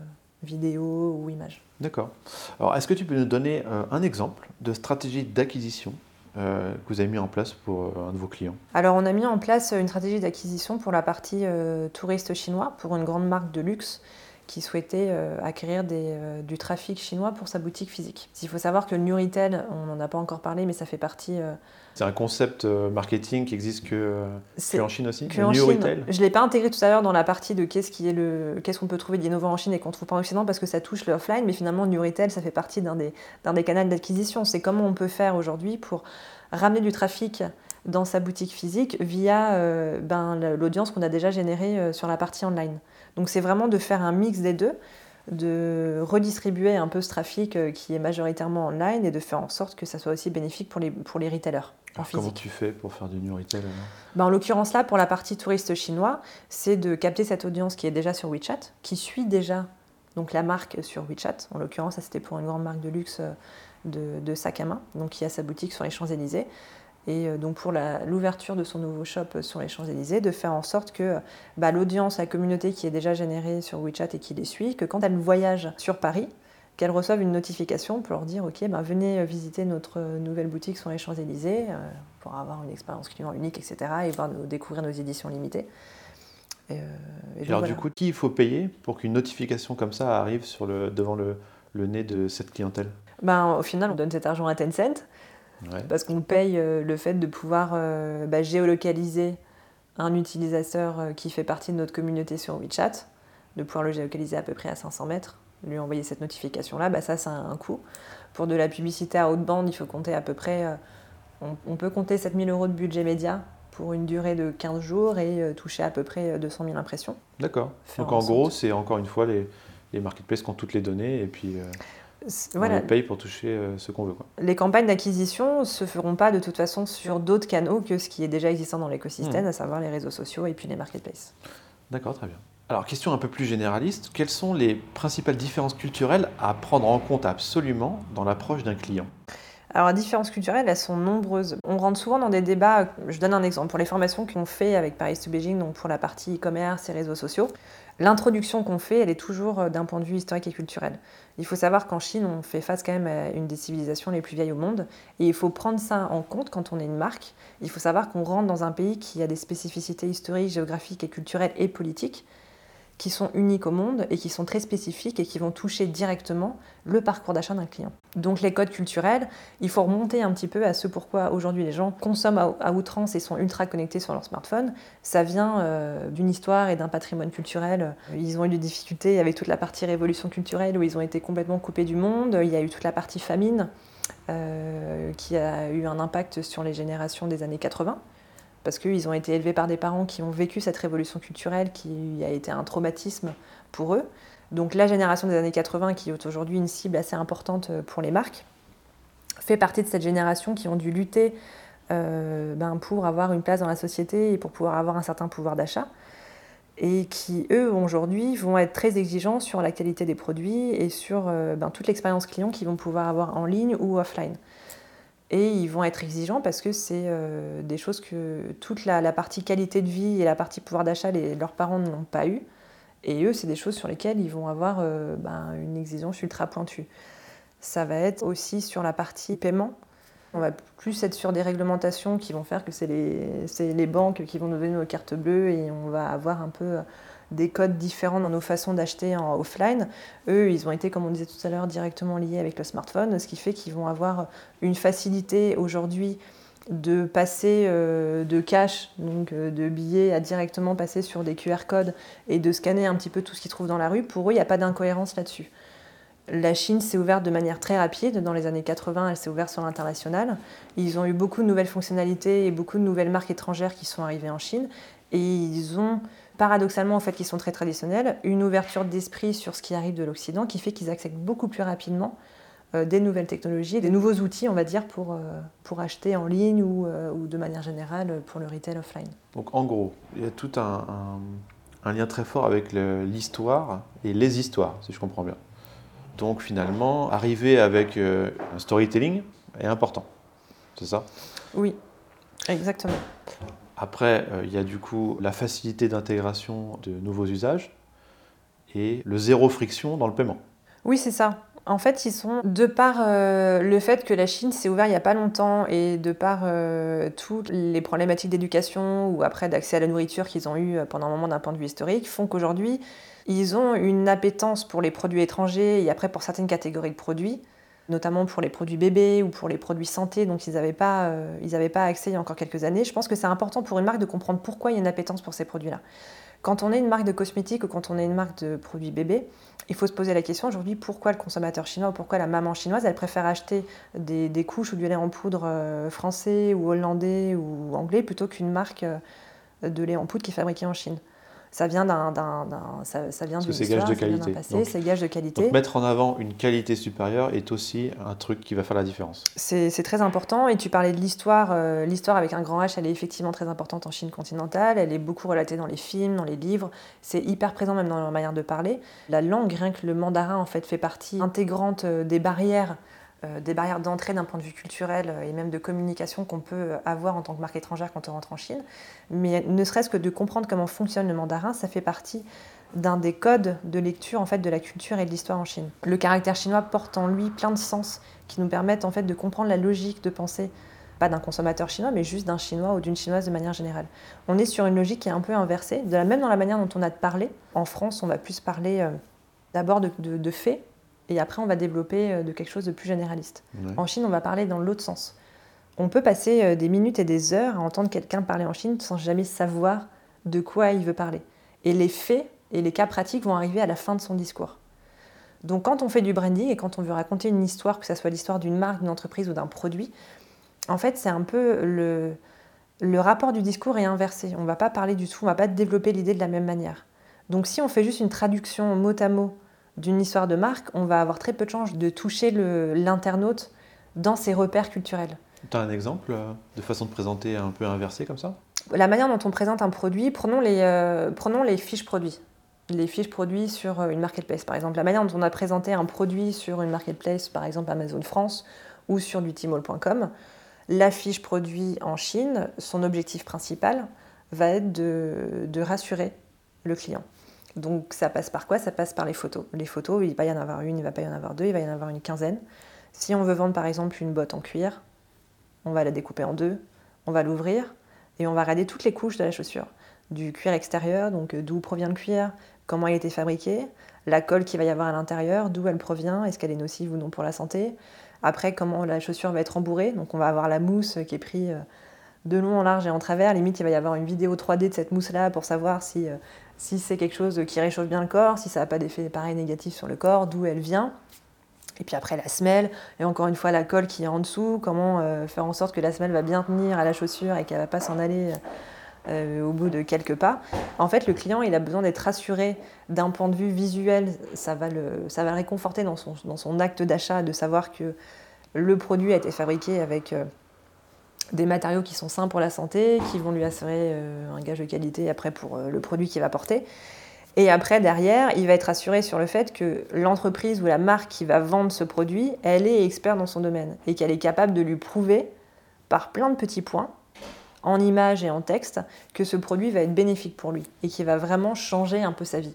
vidéo ou image. D'accord. Alors, est-ce que tu peux nous donner euh, un exemple de stratégie d'acquisition euh, que vous avez mis en place pour un de vos clients? Alors on a mis en place une stratégie d'acquisition pour la partie touriste chinois, pour une grande marque de luxe qui souhaitait euh, acquérir des, euh, du trafic chinois pour sa boutique physique. Il faut savoir que le New Retail, on n'en a pas encore parlé, mais ça fait partie... euh, C'est un concept marketing qui existe que, en Chine aussi que Le en New Chine. Retail Je ne l'ai pas intégré tout à l'heure dans la partie de qu'est-ce qui est le, qu'est-ce qu'on peut trouver d'innovant en Chine et qu'on ne trouve pas en Occident parce que ça touche le offline, mais finalement New Retail, ça fait partie d'un des, canaux d'acquisition. C'est comment on peut faire aujourd'hui pour ramener du trafic dans sa boutique physique via euh, ben, l'audience qu'on a déjà générée euh, sur la partie online. Donc c'est vraiment de faire un mix des deux, de redistribuer un peu ce trafic euh, qui est majoritairement online et de faire en sorte que ça soit aussi bénéfique pour les, pour les retailers Alors, Comment tu fais pour faire du New Retail Ben, en l'occurrence là, pour la partie touriste chinois, c'est de capter cette audience qui est déjà sur WeChat, qui suit déjà donc la marque sur WeChat. En l'occurrence, ça c'était pour une grande marque de luxe euh, de, de sac à main, donc qui a sa boutique sur les Champs-Élysées. Et euh, donc pour l'ouverture de son nouveau shop euh, sur les Champs-Élysées, de faire en sorte que bah, l'audience, la communauté qui est déjà générée sur WeChat et qui les suit, que quand elle voyage sur Paris, qu'elle reçoive une notification pour leur dire ok ben, venez visiter notre euh, nouvelle boutique sur les Champs-Élysées euh, pour avoir une expérience client unique etc et voir nos- découvrir nos éditions limitées. Et, euh, et donc, Alors voilà. du coup, qui il faut payer pour qu'une notification comme ça arrive sur le, devant le, le nez de cette clientèle? Ben, au final on donne cet argent à Tencent Ouais. parce qu'on paye euh, le fait de pouvoir euh, bah, géolocaliser un utilisateur euh, qui fait partie de notre communauté sur WeChat, de pouvoir le géolocaliser à peu près à 500 mètres, lui envoyer cette notification-là, bah, ça, ça a un coût. Pour de la publicité à haute bande, il faut compter à peu près, on, on peut compter 7000 euros de budget média pour une durée de 15 jours et toucher à peu près euh, 200 000 impressions. D'accord. Donc en gros, c'est encore une fois les, les marketplaces qui ont toutes les données et puis euh, On les paye pour toucher euh, ce qu'on veut. Quoi. les campagnes d'acquisition se feront pas de toute façon sur d'autres canaux que ce qui est déjà existant dans l'écosystème, Mhm. à savoir les réseaux sociaux et puis les marketplaces. D'accord, très bien. Alors, question un peu plus généraliste, quelles sont les principales différences culturelles à prendre en compte absolument dans l'approche d'un client? Alors, les différences culturelles, elles sont nombreuses. On rentre souvent dans des débats. Je donne un exemple. Pour les formations qu'on fait avec Paris to Beijing, donc pour la partie e-commerce et réseaux sociaux, l'introduction qu'on fait, elle est toujours euh, d'un point de vue historique et culturel. Il faut savoir qu'en Chine, on fait face quand même à une des civilisations les plus vieilles au monde. Et il faut prendre ça en compte quand on est une marque. Il faut savoir qu'on rentre dans un pays qui a des spécificités historiques, géographiques et culturelles et politiques qui sont uniques au monde et qui sont très spécifiques et qui vont toucher directement le parcours d'achat d'un client. Donc les codes culturels, il faut remonter un petit peu à ce pourquoi aujourd'hui les gens consomment à, outrance et sont ultra connectés sur leur smartphone. Ça vient euh, d'une histoire et d'un patrimoine culturel. Ils ont eu des difficultés avec toute la partie révolution culturelle où ils ont été complètement coupés du monde. Il y a eu toute la partie famine euh, qui a eu un impact sur les générations des années 80 parce qu'ils ont été élevés par des parents qui ont vécu cette révolution culturelle qui a été un traumatisme pour eux. Donc la génération des années 80, qui est aujourd'hui une cible assez importante pour les marques, fait partie de cette génération qui ont dû lutter ben, pour avoir une place dans la société et pour pouvoir avoir un certain pouvoir d'achat et qui, eux, aujourd'hui, vont être très exigeants sur la qualité des produits et sur euh, ben, toute l'expérience client qu'ils vont pouvoir avoir en ligne ou offline. Et ils vont être exigeants parce que c'est euh, des choses que toute la, partie qualité de vie et la partie pouvoir d'achat, leurs parents n'ont pas eu. Et eux, c'est des choses sur lesquelles ils vont avoir euh, ben, une exigence ultra pointue. Ça va être aussi sur la partie paiement. On va plus être sur des réglementations qui vont faire que c'est les, les, banques qui vont nous donner nos cartes bleues et on va avoir un peu des codes différents dans nos façons d'acheter en offline. Eux, ils ont été, comme on disait tout à l'heure, directement liés avec le smartphone, ce qui fait qu'ils vont avoir une facilité aujourd'hui de passer euh, de cash, donc euh, de billets, à directement passer sur des QR codes et de scanner un petit peu tout ce qu'ils trouvent dans la rue. Pour eux, il n'y a pas d'incohérence là-dessus. La Chine s'est ouverte de manière très rapide. Dans les années 80, elle s'est ouverte sur l'international. Ils ont eu beaucoup de nouvelles fonctionnalités et beaucoup de nouvelles marques étrangères qui sont arrivées en Chine. Et ils ont, paradoxalement, en fait, qui sont très traditionnels, une ouverture d'esprit sur ce qui arrive de l'Occident qui fait qu'ils acceptent beaucoup plus rapidement euh, des nouvelles technologies, des nouveaux outils, on va dire, pour, euh, pour acheter en ligne ou, euh, ou, de manière générale pour le retail offline. Donc en gros, il y a tout un, un lien très fort avec l'histoire et les histoires, si je comprends bien. Donc finalement, arriver avec un storytelling est important. C'est ça? Oui, exactement. Après, euh, il y a du coup la facilité d'intégration de nouveaux usages et le zéro friction dans le paiement. Oui, c'est ça. En fait, ils sont, de par euh, le fait que la Chine s'est ouverte il n'y a pas longtemps et de par toutes les problématiques d'éducation ou après d'accès à la nourriture qu'ils ont eu pendant un moment d'un point de vue historique, font qu'aujourd'hui, ils ont une appétence pour les produits étrangers et après pour certaines catégories de produits, notamment pour les produits bébés ou pour les produits santé dont ils n'avaient pas, euh, pas accès il y a encore quelques années. Je pense que c'est important pour une marque de comprendre pourquoi il y a une appétence pour ces produits-là. Quand on est une marque de cosmétiques ou quand on est une marque de produits bébés, il faut se poser la question aujourd'hui pourquoi le consommateur chinois ou pourquoi la maman chinoise elle préfère acheter des, des couches ou du lait en poudre euh, français ou hollandais ou anglais plutôt qu'une marque euh, de lait en poudre qui est fabriquée en Chine? Ça vient d'un, ça, ça, vient c'est gage de qualité. c'est gage de qualité. Donc mettre en avant une qualité supérieure est aussi un truc qui va faire la différence. C'est, très important. Et tu parlais de l'histoire. Euh, l'histoire avec un grand H, elle est effectivement très importante en Chine continentale. Elle est beaucoup relatée dans les films, dans les livres. C'est hyper présent même dans leur manière de parler. La langue, rien que le mandarin, en fait, fait partie intégrante euh, des barrières des barrières d'entrée d'un point de vue culturel euh, et même de communication qu'on peut avoir en tant que marque étrangère quand on rentre en Chine. Mais ne serait-ce que de comprendre comment fonctionne le mandarin, ça fait partie d'un des codes de lecture en fait de la culture et de l'histoire en Chine. Le caractère chinois porte en lui plein de sens qui nous permettent en fait de comprendre la logique de pensée pas d'un consommateur chinois, mais juste d'un chinois ou d'une chinoise de manière générale. On est sur une logique qui est un peu inversée, de la même dans la manière dont on a de parler. En France, on va plus parler euh, d'abord de faits, et après on va développer euh, de quelque chose de plus généraliste. En Chine, on va parler dans l'autre sens. On peut passer euh, des minutes et des heures à entendre quelqu'un parler en Chine sans jamais savoir de quoi il veut parler. Et les faits et les cas pratiques vont arriver à la fin de son discours. Donc quand on fait du branding et quand on veut raconter une histoire, que ce soit l'histoire d'une marque, d'une entreprise ou d'un produit, en fait c'est un peu le, le rapport du discours est inversé. On ne va pas parler du tout, on ne va pas développer l'idée de la même manière. Donc si on fait juste une traduction mot à mot d'une histoire de marque, on va avoir très peu de chances de toucher l'internaute dans ses repères culturels. Tu as un exemple euh, de façon de présenter un peu inversée comme ça? La manière dont on présente un produit, prenons les, euh, prenons les fiches produits. Les fiches produits sur euh, une marketplace, par exemple. La manière dont on a présenté un produit sur une marketplace, par exemple Amazon France ou sur du Tmall.com, la fiche produit en Chine, son objectif principal va être de, de rassurer le client. Donc ça passe par quoi? Ça passe par les photos. Les photos, il va y en avoir une, il va pas y en avoir deux, il va y en avoir une quinzaine. Si on veut vendre par exemple une botte en cuir, on va la découper en deux, on va l'ouvrir et on va regarder toutes les couches de la chaussure. Du cuir extérieur, donc euh, d'où provient le cuir, comment il a été fabriqué, la colle qu'il va y avoir à l'intérieur, d'où elle provient, est-ce qu'elle est nocive ou non pour la santé. Après, comment la chaussure va être embourrée, donc on va avoir la mousse qui est prise euh, de long en large et en travers. Limite, il va y avoir une vidéo 3D de cette mousse-là pour savoir si euh, si c'est quelque chose qui réchauffe bien le corps, si ça n'a pas d'effet pareil négatif sur le corps, d'où elle vient. Et puis après la semelle, et encore une fois la colle qui est en dessous, comment euh, faire en sorte que la semelle va bien tenir à la chaussure et qu'elle ne va pas s'en aller euh, au bout de quelques pas. En fait, le client, il a besoin d'être rassuré d'un point de vue visuel. Ça va le, réconforter dans son, dans son acte d'achat de savoir que le produit a été fabriqué avec euh, des matériaux qui sont sains pour la santé, qui vont lui assurer euh, un gage de qualité après pour le produit qu'il va porter. Et après, derrière, il va être assuré sur le fait que l'entreprise ou la marque qui va vendre ce produit, elle est experte dans son domaine et qu'elle est capable de lui prouver par plein de petits points en images et en texte que ce produit va être bénéfique pour lui et qui va vraiment changer un peu sa vie.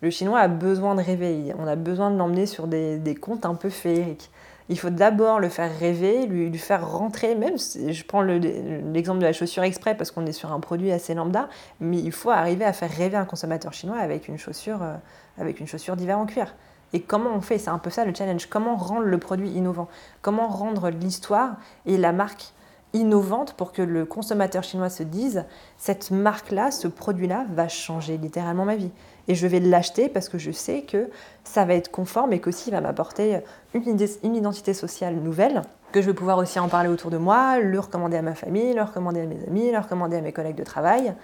Le chinois a besoin de rêver, on a besoin de l'emmener sur des, des contes un peu féeriques. Il faut d'abord le faire rêver, lui, faire rentrer, même je prends l'exemple de la chaussure exprès parce qu'on est sur un produit assez lambda, mais il faut arriver à faire rêver un consommateur chinois avec une chaussure, euh, avec une chaussure d'hiver en cuir. Et comment on fait? C'est un peu ça le challenge. Comment rendre le produit innovant? Comment rendre l'histoire et la marque innovante pour que le consommateur chinois se dise cette marque-là, ce produit-là va changer littéralement ma vie? Et je vais l'acheter parce que je sais que ça va être conforme et qu'aussi il va m'apporter une, une identité sociale nouvelle, que je vais pouvoir aussi en parler autour de moi, le recommander à ma famille, le recommander à mes amis, le recommander à mes collègues de travail.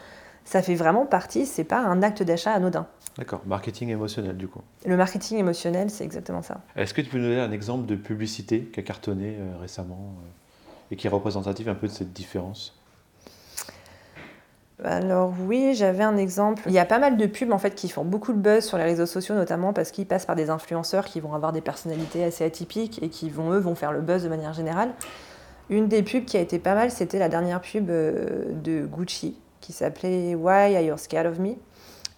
Ça fait vraiment partie, c'est pas un acte d'achat anodin. D'accord, marketing émotionnel du coup. Le marketing émotionnel, c'est exactement ça. Est-ce que tu peux nous donner un exemple de publicité qui a cartonné euh, récemment euh et qui est représentatif un peu de cette différence? Alors oui, j'avais un exemple. Il y a pas mal de pubs en fait qui font beaucoup de buzz sur les réseaux sociaux, notamment parce qu'ils passent par des influenceurs qui vont avoir des personnalités assez atypiques et qui vont eux vont faire le buzz de manière générale. Une des pubs qui a été pas mal, c'était la dernière pub euh, de Gucci qui s'appelait Why Are You Scared of Me?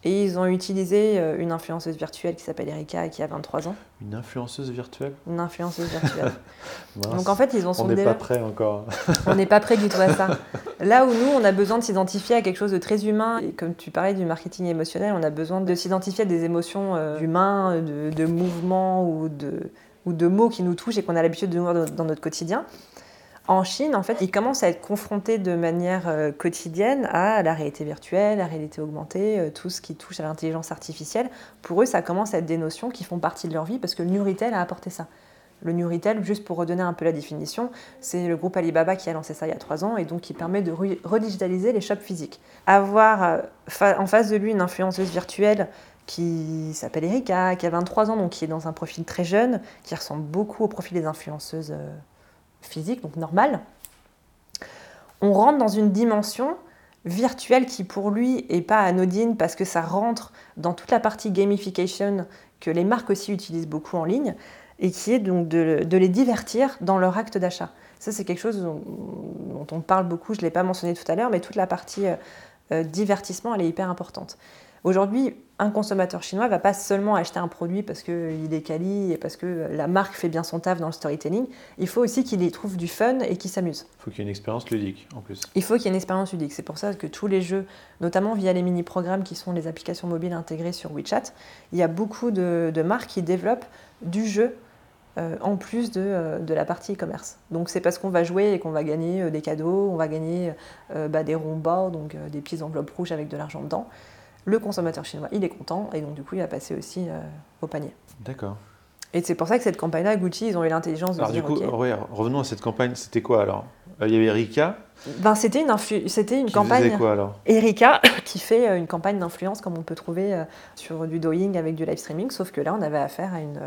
Et ils ont utilisé euh, une influenceuse virtuelle qui s'appelle Erika et qui a 23 ans. Une influenceuse virtuelle? Une influenceuse virtuelle. Donc en fait, ils ont On n'est pas prêt encore. on n'est pas prêt du tout à ça. Là où nous, on a besoin de s'identifier à quelque chose de très humain, et comme tu parlais du marketing émotionnel, on a besoin de s'identifier à des émotions euh, humaines, de, de, mouvements ou de, ou de mots qui nous touchent et qu'on a l'habitude de voir dans notre quotidien. En Chine, en fait, ils commencent à être confrontés de manière euh, quotidienne à la réalité virtuelle, la réalité augmentée, euh, tout ce qui touche à l'intelligence artificielle. Pour eux, ça commence à être des notions qui font partie de leur vie parce que le New Retail a apporté ça. Le New Retail, juste pour redonner un peu la définition, c'est le groupe Alibaba qui a lancé ça il y a trois ans et donc qui permet de redigitaliser les shops physiques. Avoir euh, en face de lui une influenceuse virtuelle qui s'appelle Erika, qui a 23 ans, donc qui est dans un profil très jeune, qui ressemble beaucoup au profil des influenceuses physique, donc normal, on rentre dans une dimension virtuelle qui pour lui est pas anodine parce que ça rentre dans toute la partie gamification que les marques aussi utilisent beaucoup en ligne et qui est donc de, les divertir dans leur acte d'achat. Ça c'est quelque chose dont, on parle beaucoup, je ne l'ai pas mentionné tout à l'heure, mais toute la partie euh, euh, divertissement elle est hyper importante. Aujourd'hui, un consommateur chinois ne va pas seulement acheter un produit parce qu'il est quali et parce que la marque fait bien son taf dans le storytelling. Il faut aussi qu'il y trouve du fun et qu'il s'amuse. Il faut qu'il y ait une expérience ludique en plus. Il faut qu'il y ait une expérience ludique. C'est pour ça que tous les jeux, notamment via les mini-programmes qui sont les applications mobiles intégrées sur WeChat, il y a beaucoup de, marques qui développent du jeu euh, en plus de, euh, de, la partie e-commerce. Donc c'est parce qu'on va jouer et qu'on va gagner euh, des cadeaux, on va gagner bah, des ronds donc des petites enveloppes rouges avec de l'argent dedans le consommateur chinois, il est content et donc du coup, il va passer aussi euh, au panier. D'accord. Et c'est pour ça que cette campagne-là, Gucci, ils ont eu l'intelligence de alors, du coup, revenons à cette campagne. C'était quoi alors? Euh, Il y avait Erika? Ben, c'était une, c'était une qui campagne. quoi alors? Erika qui fait euh, une campagne d'influence comme on peut trouver sur du doing avec du live streaming, sauf que là, on avait affaire à une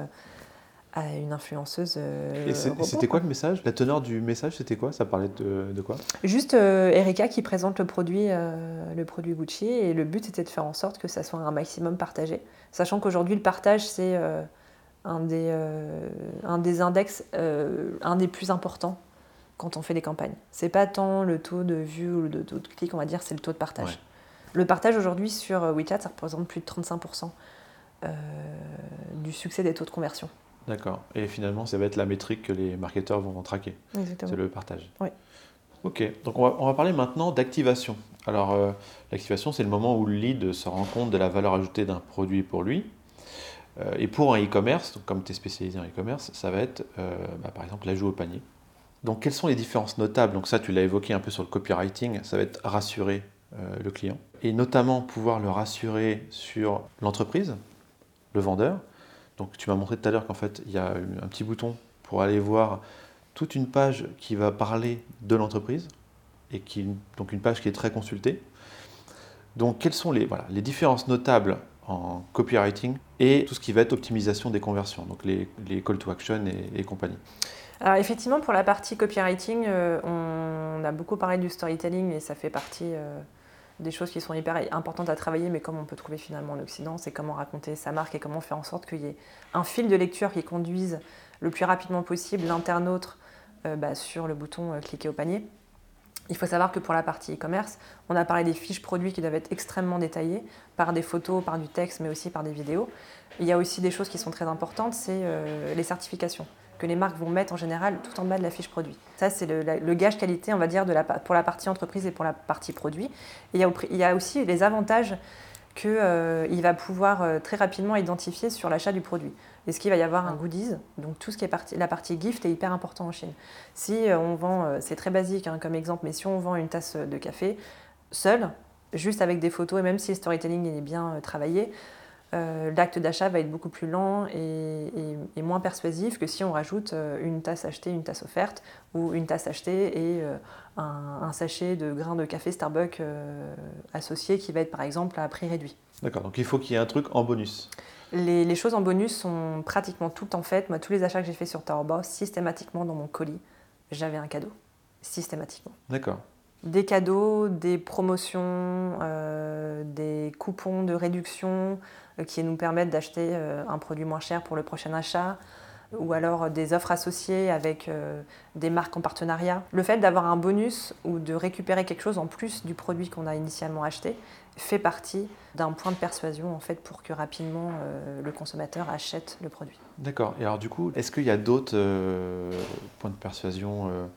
à une influenceuse. Euh, et c'était quoi le message? La teneur du message, c'était quoi? Ça parlait de, de quoi? Juste euh, Erika qui présente le produit, euh, le produit Gucci, et le but était de faire en sorte que ça soit un maximum partagé. Sachant qu'aujourd'hui, le partage, c'est un, des, un des index, un des plus importants quand on fait des campagnes. C'est pas tant le taux de vues ou le taux de clics, on va dire, c'est le taux de partage. Le partage aujourd'hui sur WeChat, ça représente plus de 35% du succès des taux de conversion. D'accord. Et finalement, ça va être la métrique que les marketeurs vont traquer. C'est le partage. Oui. Ok, donc on va, parler maintenant d'activation. Alors, euh, l'activation, c'est le moment où le lead se rend compte de la valeur ajoutée d'un produit pour lui. Euh, et pour un e-commerce, comme tu es spécialisé en e-commerce, ça va être euh, bah, par exemple l'ajout au panier. Donc, quelles sont les différences notables? Donc, ça, tu l'as évoqué un peu sur le copywriting, ça va être rassurer le client. Et notamment pouvoir le rassurer sur l'entreprise, le vendeur, donc tu m'as montré tout à l'heure qu'en fait, il y a un petit bouton pour aller voir toute une page qui va parler de l'entreprise, et qui, donc une page qui est très consultée. Donc quelles sont les, voilà, les différences notables en copywriting et tout ce qui va être optimisation des conversions, donc les, les call to action et, compagnie? Alors effectivement, pour la partie copywriting, euh, on, a beaucoup parlé du storytelling et ça fait partie euh, des choses qui sont hyper importantes à travailler, mais comme on peut trouver finalement en Occident, c'est comment raconter sa marque et comment faire en sorte qu'il y ait un fil de lecture qui conduise le plus rapidement possible l'internaute euh, bah, sur le bouton cliquer au panier. Il faut savoir que pour la partie e-commerce, on a parlé des fiches produits qui doivent être extrêmement détaillées par des photos, par du texte, mais aussi par des vidéos. Il y a aussi des choses qui sont très importantes, c'est euh, les certifications que les marques vont mettre en général tout en bas de la fiche produit. Ça, c'est le, gage qualité, on va dire, pour la partie entreprise et pour la partie produit. a, il y a aussi les avantages qu'il euh, va pouvoir euh, très rapidement identifier sur l'achat du produit. Est-ce qu'il va y avoir un goodies? Donc tout ce qui est la partie gift est hyper important en Chine. Si euh, on vend, c'est très basique hein, comme exemple, mais si on vend une tasse de café seule, juste avec des photos, et même si le storytelling est bien travaillé, l'acte d'achat va être beaucoup plus lent et, moins persuasif que si on rajoute une tasse achetée, une tasse offerte, ou une tasse achetée et un, sachet de grains de café Starbucks associé qui va être par exemple à prix réduit. D'accord, donc il faut qu'il y ait un truc en bonus. Les, choses en bonus sont pratiquement toutes en fait. Moi, tous les achats que j'ai fait sur Taobao, systématiquement dans mon colis, j'avais un cadeau. Systématiquement. D'accord. Des cadeaux, des promotions, euh, des coupons de réduction euh, qui nous permettent d'acheter euh, un produit moins cher pour le prochain achat ou alors des offres associées avec des marques en partenariat. Le fait d'avoir un bonus ou de récupérer quelque chose en plus du produit qu'on a initialement acheté, fait partie d'un point de persuasion en fait pour que rapidement le consommateur achète le produit. D'accord. Et alors du coup, est-ce qu'il y a d'autres points de persuasion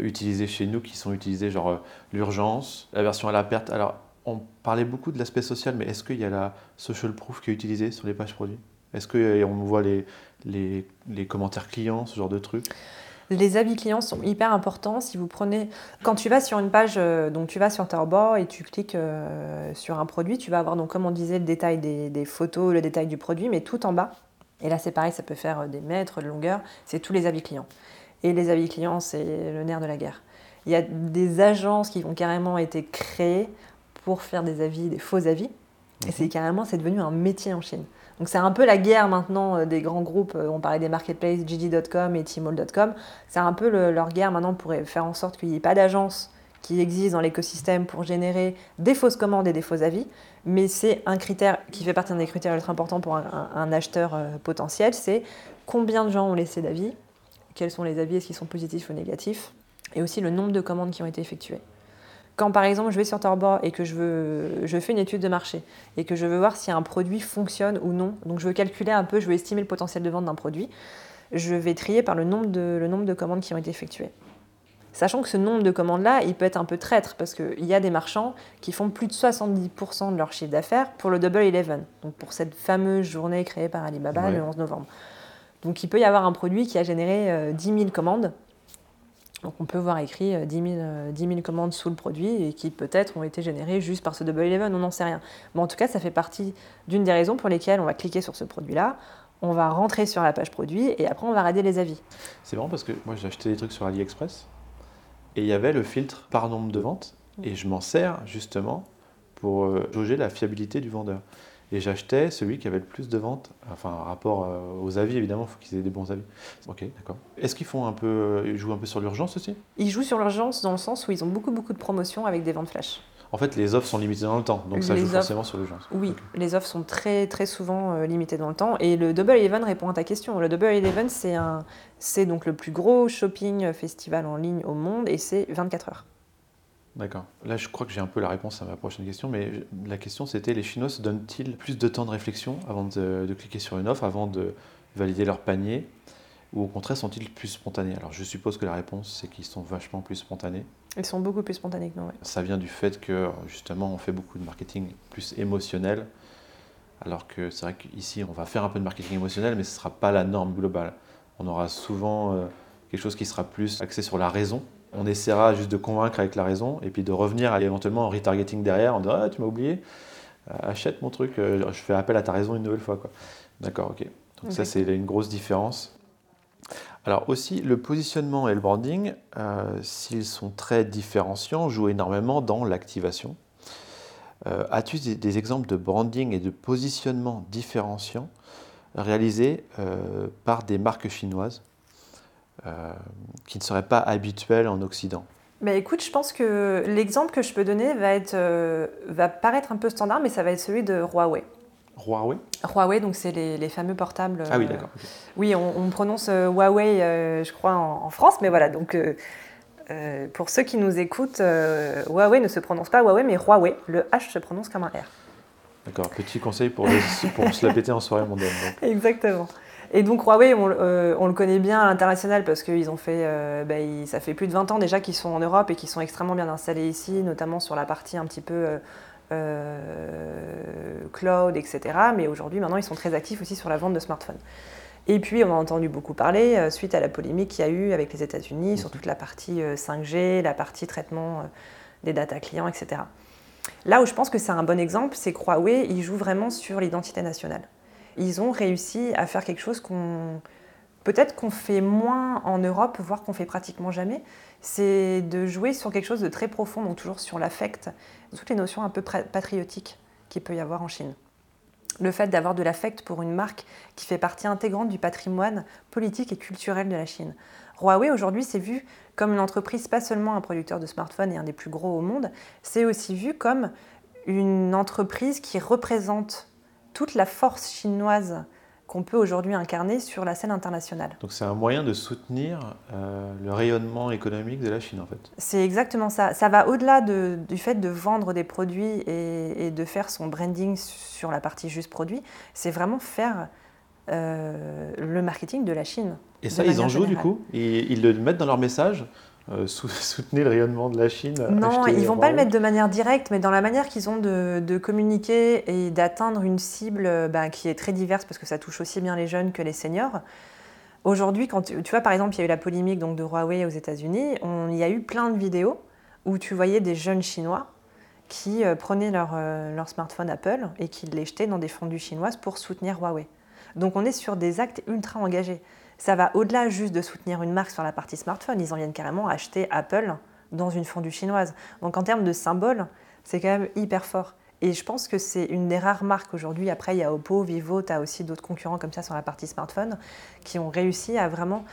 utilisés chez nous qui sont utilisés, genre l'urgence, la version à la perte Alors on parlait beaucoup de l'aspect social, mais est-ce qu'il y a la social proof qui est utilisée sur les pages produits? Est-ce qu'on voit les, les, commentaires clients, ce genre de trucs? Les avis clients sont hyper importants. Si vous prenez, quand tu vas sur une page, euh, donc tu vas sur Taobao et tu cliques euh, sur un produit, tu vas avoir donc comme on disait le détail des, photos, le détail du produit, mais tout en bas. Et là c'est pareil, ça peut faire euh, des mètres de longueur. C'est tous les avis clients. Et les avis clients, c'est le nerf de la guerre. Il y a des agences qui ont carrément été créées pour faire des avis, des faux avis. Et c'est carrément, c'est devenu un métier en Chine. Donc c'est un peu la guerre maintenant euh, des grands groupes. Euh, on parlait des marketplaces, Gigi.com et Tmall.com. C'est un peu leur guerre maintenant pour faire en sorte qu'il n'y ait pas d'agence qui existe dans l'écosystème pour générer des fausses commandes et des faux avis. Mais c'est un critère qui fait partie des critères ultra importants pour un, acheteur euh, potentiel. C'est combien de gens ont laissé d'avis, quels sont les avis, est-ce qu'ils sont positifs ou négatifs, et aussi le nombre de commandes qui ont été effectuées. Quand par exemple je vais sur Taobao et que je, veux, je fais une étude de marché et que je veux voir si un produit fonctionne ou non, donc je veux calculer un peu, je veux estimer le potentiel de vente d'un produit, je vais trier par le nombre, de, le nombre de commandes qui ont été effectuées. Sachant que ce nombre de commandes-là, il peut être un peu traître parce qu'il y a des marchands qui font plus de 70% de leur chiffre d'affaires pour le Double Eleven, donc pour cette fameuse journée créée par Alibaba le 11 novembre. Donc il peut y avoir un produit qui a généré 10 euh, 000 commandes donc on peut voir écrit 10 euh, 000, euh, commandes sous le produit et qui peut-être ont été générées juste par ce Double Eleven, on n'en sait rien. Mais en tout cas, ça fait partie d'une des raisons pour lesquelles on va cliquer sur ce produit-là, on va rentrer sur la page produit et après on va regarder les avis. C'est marrant parce que moi j'ai acheté des trucs sur AliExpress et il y avait le filtre par nombre de ventes et je m'en sers justement pour jauger la fiabilité du vendeur. Et j'achetais celui qui avait le plus de ventes, enfin rapport euh, aux avis évidemment, il faut qu'ils aient des bons avis. Ok, d'accord. Est-ce qu'ils font un peu, euh, ils jouent un peu sur l'urgence aussi? Ils jouent sur l'urgence dans le sens où ils ont beaucoup beaucoup de promotions avec des ventes flash. En fait, les offres sont limitées dans le temps, donc ça joue forcément sur l'urgence. Oui, les offres sont très très souvent euh, limitées dans le temps. Et le Double Eleven répond à ta question. Le Double Eleven, c'est un, c'est donc le plus gros shopping festival en ligne au monde et c'est 24 heures. D'accord. Là, je crois que j'ai un peu la réponse à ma prochaine question, mais la question c'était les Chinois se donnent-ils plus de temps de réflexion avant de, cliquer sur une offre, avant de valider leur panier, ou au contraire sont-ils plus spontanés? Alors, je suppose que la réponse c'est qu'ils sont vachement plus spontanés. Ils sont beaucoup plus spontanés que nous. oui. Ça vient du fait que justement on fait beaucoup de marketing plus émotionnel, alors que c'est vrai qu'ici on va faire un peu de marketing émotionnel, mais ce ne sera pas la norme globale. On aura souvent euh, quelque chose qui sera plus axé sur la raison on essaiera juste de convaincre avec la raison et puis de revenir à, éventuellement en retargeting derrière en disant ah, tu m'as oublié, euh, achète mon truc, euh, je fais appel à ta raison une nouvelle fois. D'accord, ok. Donc ça c'est une grosse différence. Alors aussi, le positionnement et le branding, euh, s'ils sont très différenciants, jouent énormément dans l'activation. Euh, as-tu des, exemples de branding et de positionnement différenciants réalisés euh, par des marques chinoises? Qui ne seraient pas habituelles en Occident bah écoute, je pense que l'exemple que je peux donner va, être, va paraître un peu standard, mais ça va être celui de Huawei. Huawei? Huawei, donc c'est les, fameux portables. Ah oui, d'accord. Oui, on, prononce Huawei, je crois, en, France, mais voilà, donc euh, pour ceux qui nous écoutent, euh, Huawei ne se prononce pas Huawei, mais Huawei. Le H se prononce comme un R. D'accord, petit conseil pour, pour se la péter en soirée mondaine. Exactement. Et donc Huawei, on, euh, on, le connaît bien à l'international parce qu'ils ont fait, bah, ça fait plus de 20 ans déjà qu'ils sont en Europe et qu'ils sont extrêmement bien installés ici, notamment sur la partie un petit peu cloud, etc. Mais aujourd'hui, maintenant, ils sont très actifs aussi sur la vente de smartphones. Et puis, on a entendu beaucoup parler, euh, suite à la polémique qu'il y a eu avec les États-Unis sur mhm. toute la partie 5G, euh, la partie traitement euh, des data clients, etc. Là où je pense que c'est un bon exemple, c'est que Huawei, ils jouent vraiment sur l'identité nationale. Ils ont réussi à faire quelque chose qu'on peut-être qu'on fait moins en Europe, voire qu'on fait pratiquement jamais, c'est de jouer sur quelque chose de très profond, donc toujours sur l'affect, toutes les notions un peu patriotiques qu'il peut y avoir en Chine le fait d'avoir de l'affect pour une marque qui fait partie intégrante du patrimoine politique et culturel de la Chine. Huawei aujourd'hui c'est vu comme une entreprise, pas seulement un producteur de smartphones et un des plus gros au monde, c'est aussi vu comme une entreprise qui représente toute la force chinoise qu'on peut aujourd'hui incarner sur la scène internationale. Donc c'est un moyen de soutenir euh, le rayonnement économique de la Chine en fait. C'est exactement ça. Ça va au-delà du fait de vendre des produits et, de faire son branding sur la partie juste produit. C'est vraiment faire euh, le marketing de la Chine. Et ça, ils en jouent du coup? Ils le mettent dans leur message euh, soutenir le rayonnement de la Chine Non, ils ne vont pas le mettre de manière directe, mais dans la manière qu'ils ont de, communiquer et d'atteindre une cible euh, bah, qui est très diverse, parce que ça touche aussi bien les jeunes que les seniors. Aujourd'hui, quand tu, vois, par exemple, il y a eu la polémique donc, de Huawei aux États-Unis, il y a eu plein de vidéos où tu voyais des jeunes Chinois qui euh, prenaient leur, leur smartphone Apple et qui les jetaient dans des fondues chinoises pour soutenir Huawei. Donc on est sur des actes ultra engagés ça va au-delà juste de soutenir une marque sur la partie smartphone. Ils en viennent carrément acheter Apple dans une fondue chinoise. Donc en termes de symbole, c'est quand même hyper fort. Et je pense que c'est une des rares marques aujourd'hui. Après, il y a Oppo, Vivo, tu as aussi d'autres concurrents comme ça sur la partie smartphone qui ont réussi à vraiment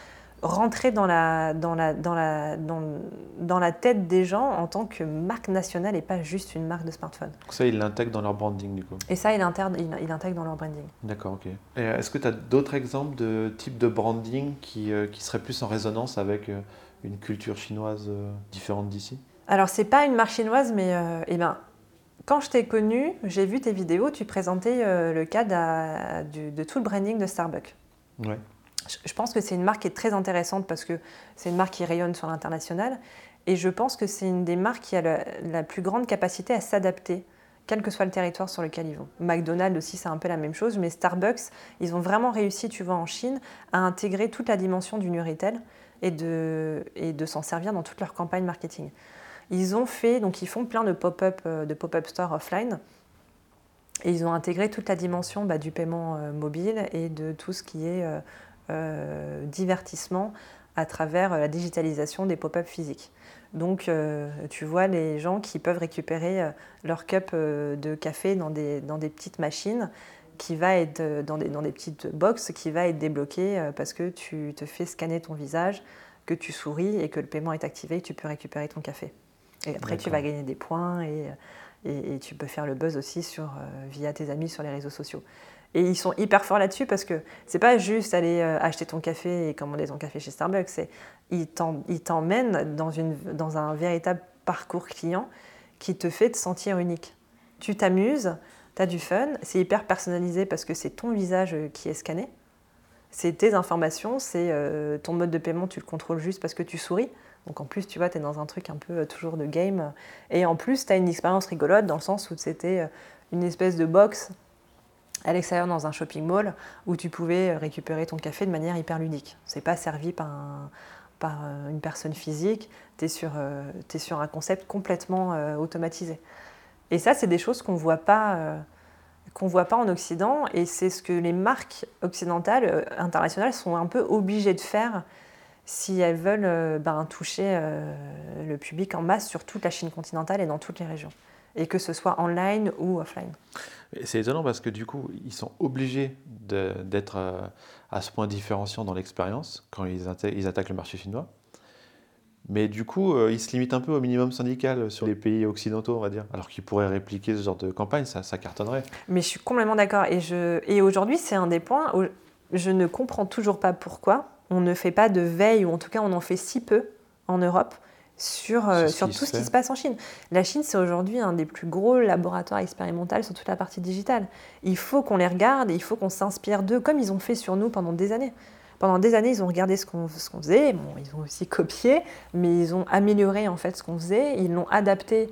rentrer dans la, dans, la, dans, la, dans, la tête des gens en tant que marque nationale et pas juste une marque de smartphone. Donc ça, ils l'intègrent dans leur branding du coup Et ça, ils l'intègrent il, dans leur branding. D'accord, ok. Est-ce que tu as d'autres exemples de types de branding qui, euh, qui seraient plus en résonance avec euh, une culture chinoise euh, différente d'ici? Alors, c'est pas une marque chinoise, mais eh ben, quand je t'ai connu, j'ai vu tes vidéos, tu présentais le cas de, de tout le branding de Starbucks. Ouais. Je pense que c'est une marque qui est très intéressante parce que c'est une marque qui rayonne sur l'international. Et je pense que c'est une des marques qui a la, plus grande capacité à s'adapter, quel que soit le territoire sur lequel ils vont. McDonald's aussi, c'est un peu la même chose, mais Starbucks, ils ont vraiment réussi, tu vois, en Chine, à intégrer toute la dimension du new retail et de, s'en servir dans toute leur campagne marketing. Ils ont fait, donc ils font plein de pop-up euh, de pop-up stores offline. Et ils ont intégré toute la dimension bah, du paiement euh, mobile et de tout ce qui est euh, euh, divertissement à travers la digitalisation des pop-up physiques. Donc, euh, tu vois les gens qui peuvent récupérer euh, leur cup de café dans des, dans des petites machines qui va être dans des, dans des petites boxes qui va être débloquée parce que tu te fais scanner ton visage, que tu souris et que le paiement est activé et tu peux récupérer ton café. Et après, tu vas gagner des points et, et, tu peux faire le buzz aussi sur, via tes amis sur les réseaux sociaux. Et ils sont hyper forts là-dessus parce que c'est pas juste aller euh, acheter ton café et commander ton café chez Starbucks, c'est ils t'emmènent dans, dans un véritable parcours client qui te fait te sentir unique. Tu t'amuses, tu as du fun, c'est hyper personnalisé parce que c'est ton visage euh, qui est scanné, c'est tes informations, c'est euh, ton mode de paiement, tu le contrôles juste parce que tu souris. Donc en plus, tu vois, tu es dans un truc un peu toujours de game. Et en plus, tu as une expérience rigolote dans le sens où c'était une espèce de box à l'extérieur dans un shopping mall où tu pouvais récupérer ton café de manière hyper ludique. C'est pas servi par, euh, une personne physique, tu es, euh, sur un concept complètement euh, automatisé. Et ça, c'est des choses qu'on voit pas, voit pas en Occident, et c'est ce que les marques occidentales, internationales, sont un peu obligées de faire si elles veulent ben, toucher le public en masse sur toute la Chine continentale et dans toutes les régions, et que ce soit online ou offline. C'est étonnant parce que du coup, ils sont obligés d'être à ce point différenciant dans l'expérience quand ils, ils attaquent le marché chinois. Mais du coup, euh, ils se limitent un peu au minimum syndical sur les pays occidentaux, on va dire. Alors qu'ils pourraient répliquer ce genre de campagne, ça, ça cartonnerait. Mais je suis complètement d'accord. Et, je... et aujourd'hui, c'est un des points où je ne comprends toujours pas pourquoi on ne fait pas de veille, ou en tout cas on en fait si peu en Europe, sur, euh, sur tout ce qui se passe en Chine. La Chine, c'est aujourd'hui un des plus gros laboratoires expérimentaux sur toute la partie digitale. Il faut qu'on les regarde et il faut qu'on s'inspire d'eux, comme ils ont fait sur nous pendant des années. Pendant des années, ils ont regardé ce qu'on faisait, bon, ils ont aussi copié, mais ils ont amélioré en fait ce qu'on faisait, ils l'ont adapté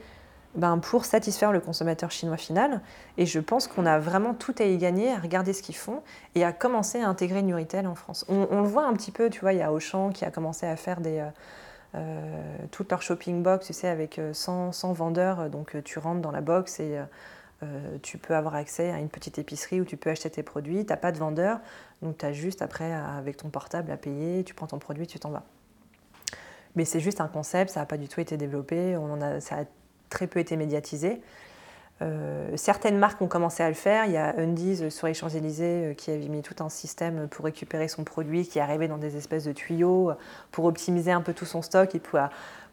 ben, pour satisfaire le consommateur chinois final. Et je pense qu'on a vraiment tout à y gagner, à regarder ce qu'ils font et à commencer à intégrer Nuritel en France. On, le voit un petit peu, tu vois, il y a Auchan qui a commencé à faire des, euh, toute leur shopping box, tu sais, avec 100, euh, 100 vendeurs. Donc tu rentres dans la box et euh, tu peux avoir accès à une petite épicerie où tu peux acheter tes produits, tu n'as pas de vendeur, donc tu as juste après avec ton portable à payer, tu prends ton produit, tu t'en vas. Mais c'est juste un concept, ça n'a pas du tout été développé, on a, ça a très peu été médiatisé. Euh, certaines marques ont commencé à le faire. Il y a Undies sur les Champs-Élysées euh, qui avait mis tout un système pour récupérer son produit qui arrivait dans des espèces de tuyaux pour optimiser un peu tout son stock et pour,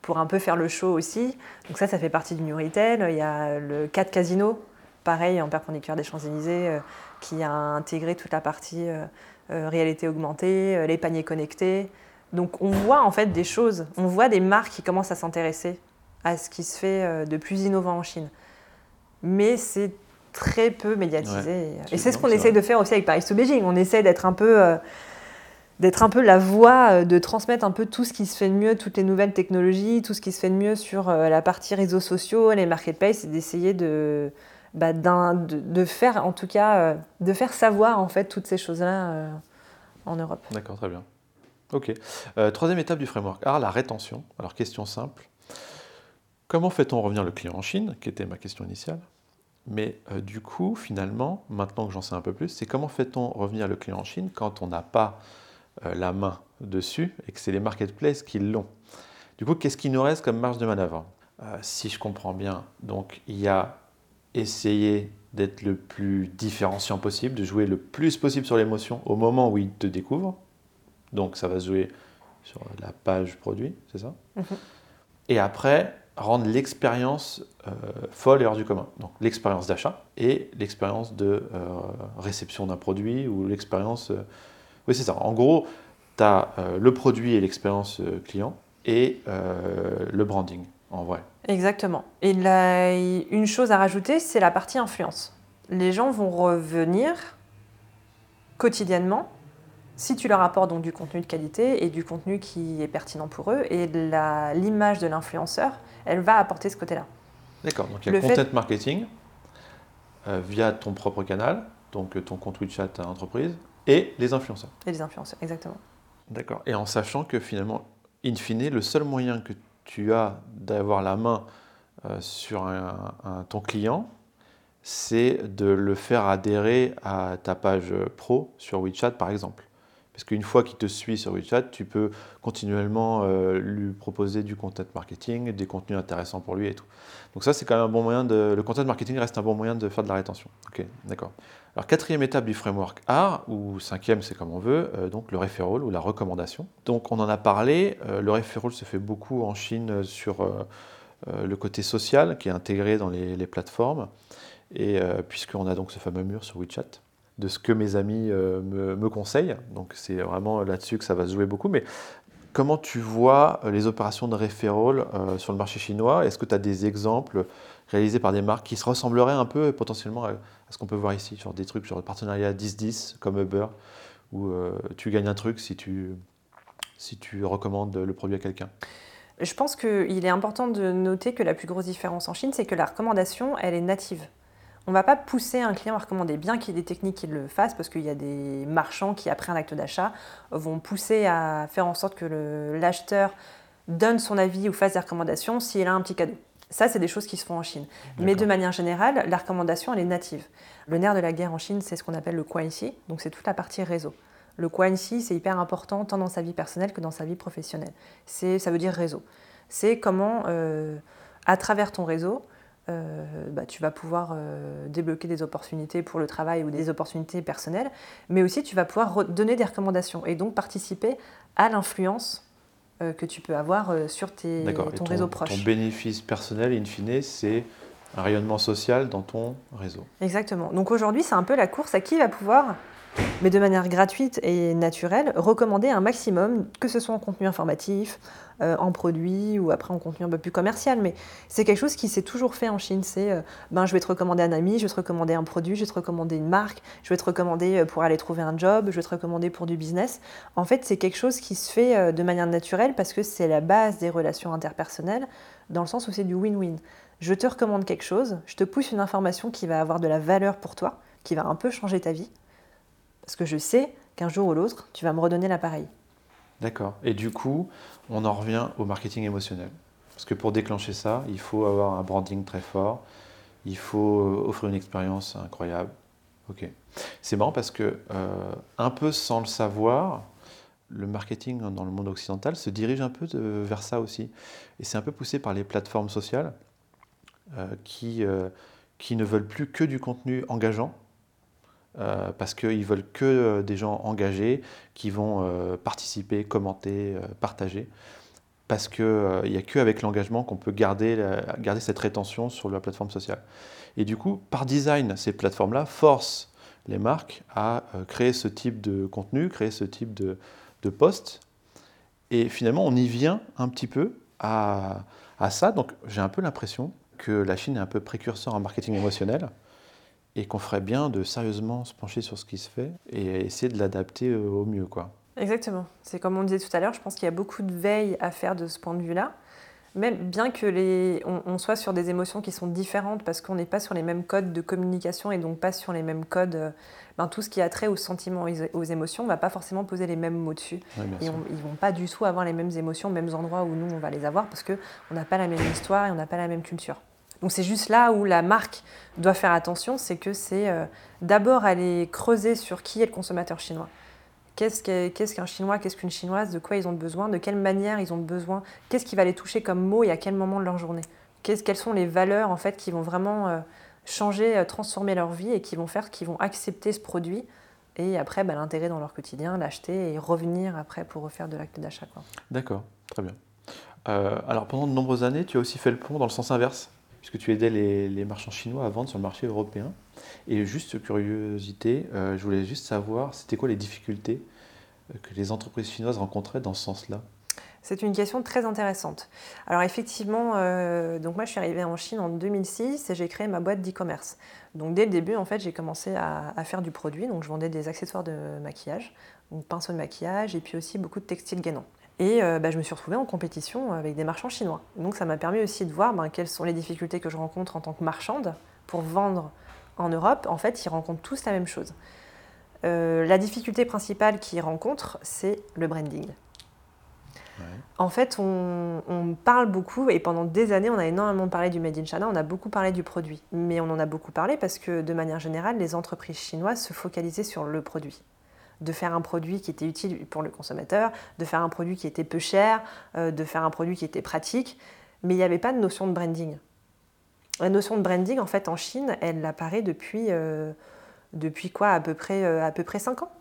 pour un peu faire le show aussi. Donc ça, ça fait partie du New Retail. Il y a le 4 Casino pareil en perpendiculaire des Champs-Élysées, euh, qui a intégré toute la partie euh, euh, réalité augmentée, les paniers connectés. Donc on voit en fait des choses, on voit des marques qui commencent à s'intéresser à ce qui se fait de plus innovant en Chine. Mais c'est très peu médiatisé. et c'est ce qu'on essaye de faire aussi avec Paris to Beijing. On essaie d'être un peu d'être un peu la voix, de transmettre un peu tout ce qui se fait de mieux, toutes les nouvelles technologies, tout ce qui se fait de mieux sur la partie réseaux sociaux, les marketplaces, et d'essayer de, bah, de, faire en tout cas euh, de faire savoir en fait toutes ces choses-là euh, en Europe. D'accord, très bien. Ok. Euh, troisième étape du framework. Alors la rétention. Alors question simple. Comment fait-on revenir le client en Chine, qui était ma question initiale Mais du coup, finalement, maintenant que j'en sais un peu plus, c'est comment fait-on revenir le client en Chine quand on n'a pas la main dessus et que c'est les marketplaces qui l'ont? Du coup, qu'est-ce qui nous reste comme marge de manœuvre? Si je comprends bien, donc il y a essayer d'être le plus différenciant possible, de jouer le plus possible sur l'émotion au moment où il te découvre. Donc ça va se jouer sur la page produit, c'est ça? Mhm. Et après, rendre l'expérience euh, folle et hors du commun. Donc l'expérience d'achat et l'expérience de euh, réception d'un produit ou l'expérience... Euh, oui, c'est ça. En gros, tu as le produit et l'expérience client et le branding, en vrai. Exactement. Et une chose à rajouter, c'est la partie influence. Les gens vont revenir quotidiennement si tu leur apportes donc du contenu de qualité et du contenu qui est pertinent pour eux. Et l'image de l'influenceur, elle va apporter ce côté-là. D'accord, donc il y a le content marketing euh, via ton propre canal, donc ton compte WeChat à entreprise, et les influenceurs. Et les influenceurs, exactement. D'accord, et en sachant que finalement, in fine, le seul moyen que tu as d'avoir la main euh, sur ton client, c'est de le faire adhérer à ta page pro sur WeChat par exemple. Parce qu'une fois qu'il te suit sur WeChat, tu peux continuellement euh, lui proposer du content marketing, des contenus intéressants pour lui et tout. Donc ça, c'est quand même un bon moyen de... Le content marketing reste un bon moyen de faire de la rétention. Ok, d'accord. Alors quatrième étape du framework A, ou cinquième, c'est comme on veut, euh, donc le referral ou la recommandation. Donc on en a parlé, euh, le referral se fait beaucoup en Chine sur le côté social qui est intégré dans les, plateformes, et puisqu'on a donc ce fameux mur sur WeChat de ce que mes amis euh, me, conseillent. Donc c'est vraiment là-dessus que ça va se jouer beaucoup. Mais comment tu vois euh, les opérations de referral euh, sur le marché chinois? Est-ce que tu as des exemples réalisés par des marques qui se ressembleraient un peu potentiellement à, ce qu'on peut voir ici, sur des trucs sur le partenariat 10-10 comme Uber, où tu gagnes un truc si tu, si tu recommandes le produit à quelqu'un? Je pense qu'il est important de noter que la plus grosse différence en Chine, c'est que la recommandation, elle est native. On ne va pas pousser un client à recommander, bien qu'il y ait des techniques qui le fassent, parce qu'il y a des marchands qui, après un acte d'achat, vont pousser à faire en sorte que l'acheteur donne son avis ou fasse des recommandations s'il a un petit cadeau. Ça, c'est des choses qui se font en Chine. Mais de manière générale, la recommandation, elle est native. Le nerf de la guerre en Chine, c'est ce qu'on appelle le Kuanxi, donc c'est toute la partie réseau. Le Kuanxi, c'est hyper important tant dans sa vie personnelle que dans sa vie professionnelle. Ça veut dire réseau. C'est comment, euh, à travers ton réseau, euh, bah, tu vas pouvoir euh, débloquer des opportunités pour le travail ou des opportunités personnelles, mais aussi tu vas pouvoir donner des recommandations et donc participer à l'influence euh, que tu peux avoir sur tes, ton, réseau proche. Ton bénéfice personnel, in fine, c'est un rayonnement social dans ton réseau. Exactement. Donc aujourd'hui, c'est un peu la course à qui va pouvoir mais de manière gratuite et naturelle, recommander un maximum, que ce soit en contenu informatif, euh, en produit ou après en contenu un peu plus commercial. Mais c'est quelque chose qui s'est toujours fait en Chine. C'est euh, ben, je vais te recommander un ami, je vais te recommander un produit, je vais te recommander une marque, je vais te recommander euh, pour aller trouver un job, je vais te recommander pour du business. En fait, c'est quelque chose qui se fait de manière naturelle parce que c'est la base des relations interpersonnelles, dans le sens où c'est du win-win. Je te recommande quelque chose, je te pousse une information qui va avoir de la valeur pour toi, qui va un peu changer ta vie parce que je sais qu'un jour ou l'autre, tu vas me redonner l'appareil. D'accord. Et du coup, on en revient au marketing émotionnel. Parce que pour déclencher ça, il faut avoir un branding très fort, il faut euh, offrir une expérience incroyable. Ok. C'est marrant parce que, euh, un peu sans le savoir, le marketing dans le monde occidental se dirige un peu vers ça aussi. Et c'est un peu poussé par les plateformes sociales qui, qui ne veulent plus que du contenu engageant, euh, parce qu'ils veulent que euh, des gens engagés qui vont euh, participer, commenter, partager. Parce qu'il n'y a qu'avec l'engagement qu'on peut garder, garder cette rétention sur la plateforme sociale. Et du coup, par design, ces plateformes-là forcent les marques à créer ce type de contenu, créer ce type de, de post. Et finalement, on y vient un petit peu à, à ça. Donc j'ai un peu l'impression que la Chine est un peu précurseur en marketing émotionnel et qu'on ferait bien de sérieusement se pencher sur ce qui se fait et essayer de l'adapter euh, au mieux. Quoi. Exactement. C'est comme on disait tout à l'heure, je pense qu'il y a beaucoup de veille à faire de ce point de vue-là. Même bien que les, on, soit sur des émotions qui sont différentes parce qu'on n'est pas sur les mêmes codes de communication et donc pas sur les mêmes codes, euh, ben, tout ce qui a trait aux sentiments et aux émotions, on ne va pas forcément poser les mêmes mots dessus. et ils ne vont pas du tout avoir les mêmes émotions, mêmes endroits où nous on va les avoir parce qu'on n'a pas la même histoire et on n'a pas la même culture. Donc c'est juste là où la marque doit faire attention, c'est que c'est euh, d'abord aller creuser sur qui est le consommateur chinois. Qu'est-ce qu'un Chinois, qu'est-ce qu'une Chinoise, de quoi ils ont besoin, de quelle manière ils ont besoin, qu'est-ce qui va les toucher comme mot et à quel moment de leur journée. Quelles sont les valeurs en fait qui vont vraiment euh, changer, euh, transformer leur vie et qui vont faire qu'ils vont accepter ce produit et après bah, dans leur quotidien, l'acheter et revenir après pour refaire de l'acte d'achat. D'accord, très bien. alors pendant de nombreuses années, tu as aussi fait le pont dans le sens inverse? Puisque tu aidais les, marchands chinois à vendre sur le marché européen. Et juste curiosité, euh, je voulais juste savoir, c'était quoi les difficultés euh, que les entreprises chinoises rencontraient dans ce sens-là? C'est une question très intéressante. Alors effectivement, euh, donc moi je suis arrivée en Chine en 2006 et j'ai créé ma boîte d'e-commerce. Donc dès le début, en fait, j'ai commencé à, à, faire du produit. Donc je vendais des accessoires de maquillage, donc pinceau de maquillage et puis aussi beaucoup de textiles gainants. Et euh, bah, je me suis retrouvée en compétition avec des marchands chinois. Donc ça m'a permis aussi de voir ben, quelles sont les difficultés que je rencontre en tant que marchande pour vendre en Europe. En fait, ils rencontrent tous la même chose. Euh, la difficulté principale qu'ils rencontrent, c'est le branding. En fait, on, on, parle beaucoup, et pendant des années, on a énormément parlé du Made in China, on a beaucoup parlé du produit. Mais on en a beaucoup parlé parce que, de manière générale, les entreprises chinoises se focalisaient sur le produit de faire un produit qui était utile pour le consommateur, de faire un produit qui était peu cher, euh, de faire un produit qui était pratique, mais il n'y avait pas de notion de branding. La notion de branding, en fait, en Chine, elle apparaît depuis, euh, depuis quoi à peu, près, euh, à peu près 5 ans.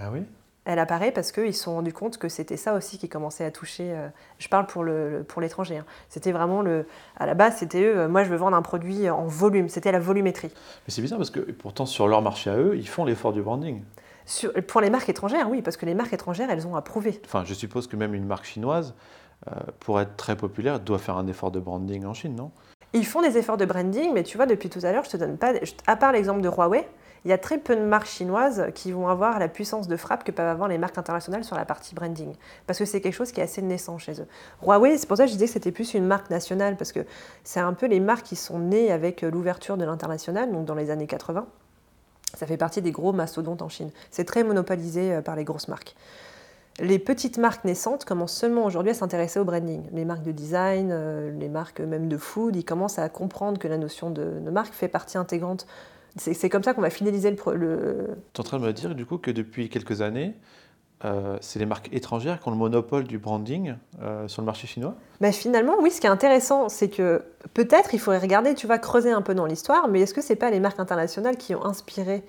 Ah oui? Elle apparaît parce qu'ils se sont rendus compte que c'était ça aussi qui commençait à toucher. je parle pour l'étranger. Le, pour hein. C'était vraiment le. À la base, c'était eux, moi je veux vendre un produit en volume, c'était la volumétrie. Mais c'est bizarre parce que pourtant, sur leur marché à eux, ils font l'effort du branding pour les marques étrangères, oui, parce que les marques étrangères, elles ont approuvé. Enfin, je suppose que même une marque chinoise, euh, pour être très populaire, doit faire un effort de branding en Chine, non? Ils font des efforts de branding, mais tu vois, depuis tout à l'heure, je te donne pas. À part l'exemple de Huawei, il y a très peu de marques chinoises qui vont avoir la puissance de frappe que peuvent avoir les marques internationales sur la partie branding. Parce que c'est quelque chose qui est assez naissant chez eux. Huawei, c'est pour ça que je disais que c'était plus une marque nationale, parce que c'est un peu les marques qui sont nées avec l'ouverture de l'international, donc dans les années 80. Ça fait partie des gros mastodontes en Chine. C'est très monopolisé euh, par les grosses marques. Les petites marques naissantes commencent seulement aujourd'hui à s'intéresser au branding. Les marques de design, euh, les marques même de food, ils commencent à comprendre que la notion de, marque fait partie intégrante. C'est comme ça qu'on va fidéliser le... le... Tu es en train de me dire du coup que depuis quelques années, euh, c'est les marques étrangères qui ont le monopole du branding euh, sur le marché chinois Finalement, oui, ce qui est intéressant, c'est que peut-être il faudrait regarder, tu vas creuser un peu dans l'histoire, mais est-ce que ce n'est pas les marques internationales qui ont inspiré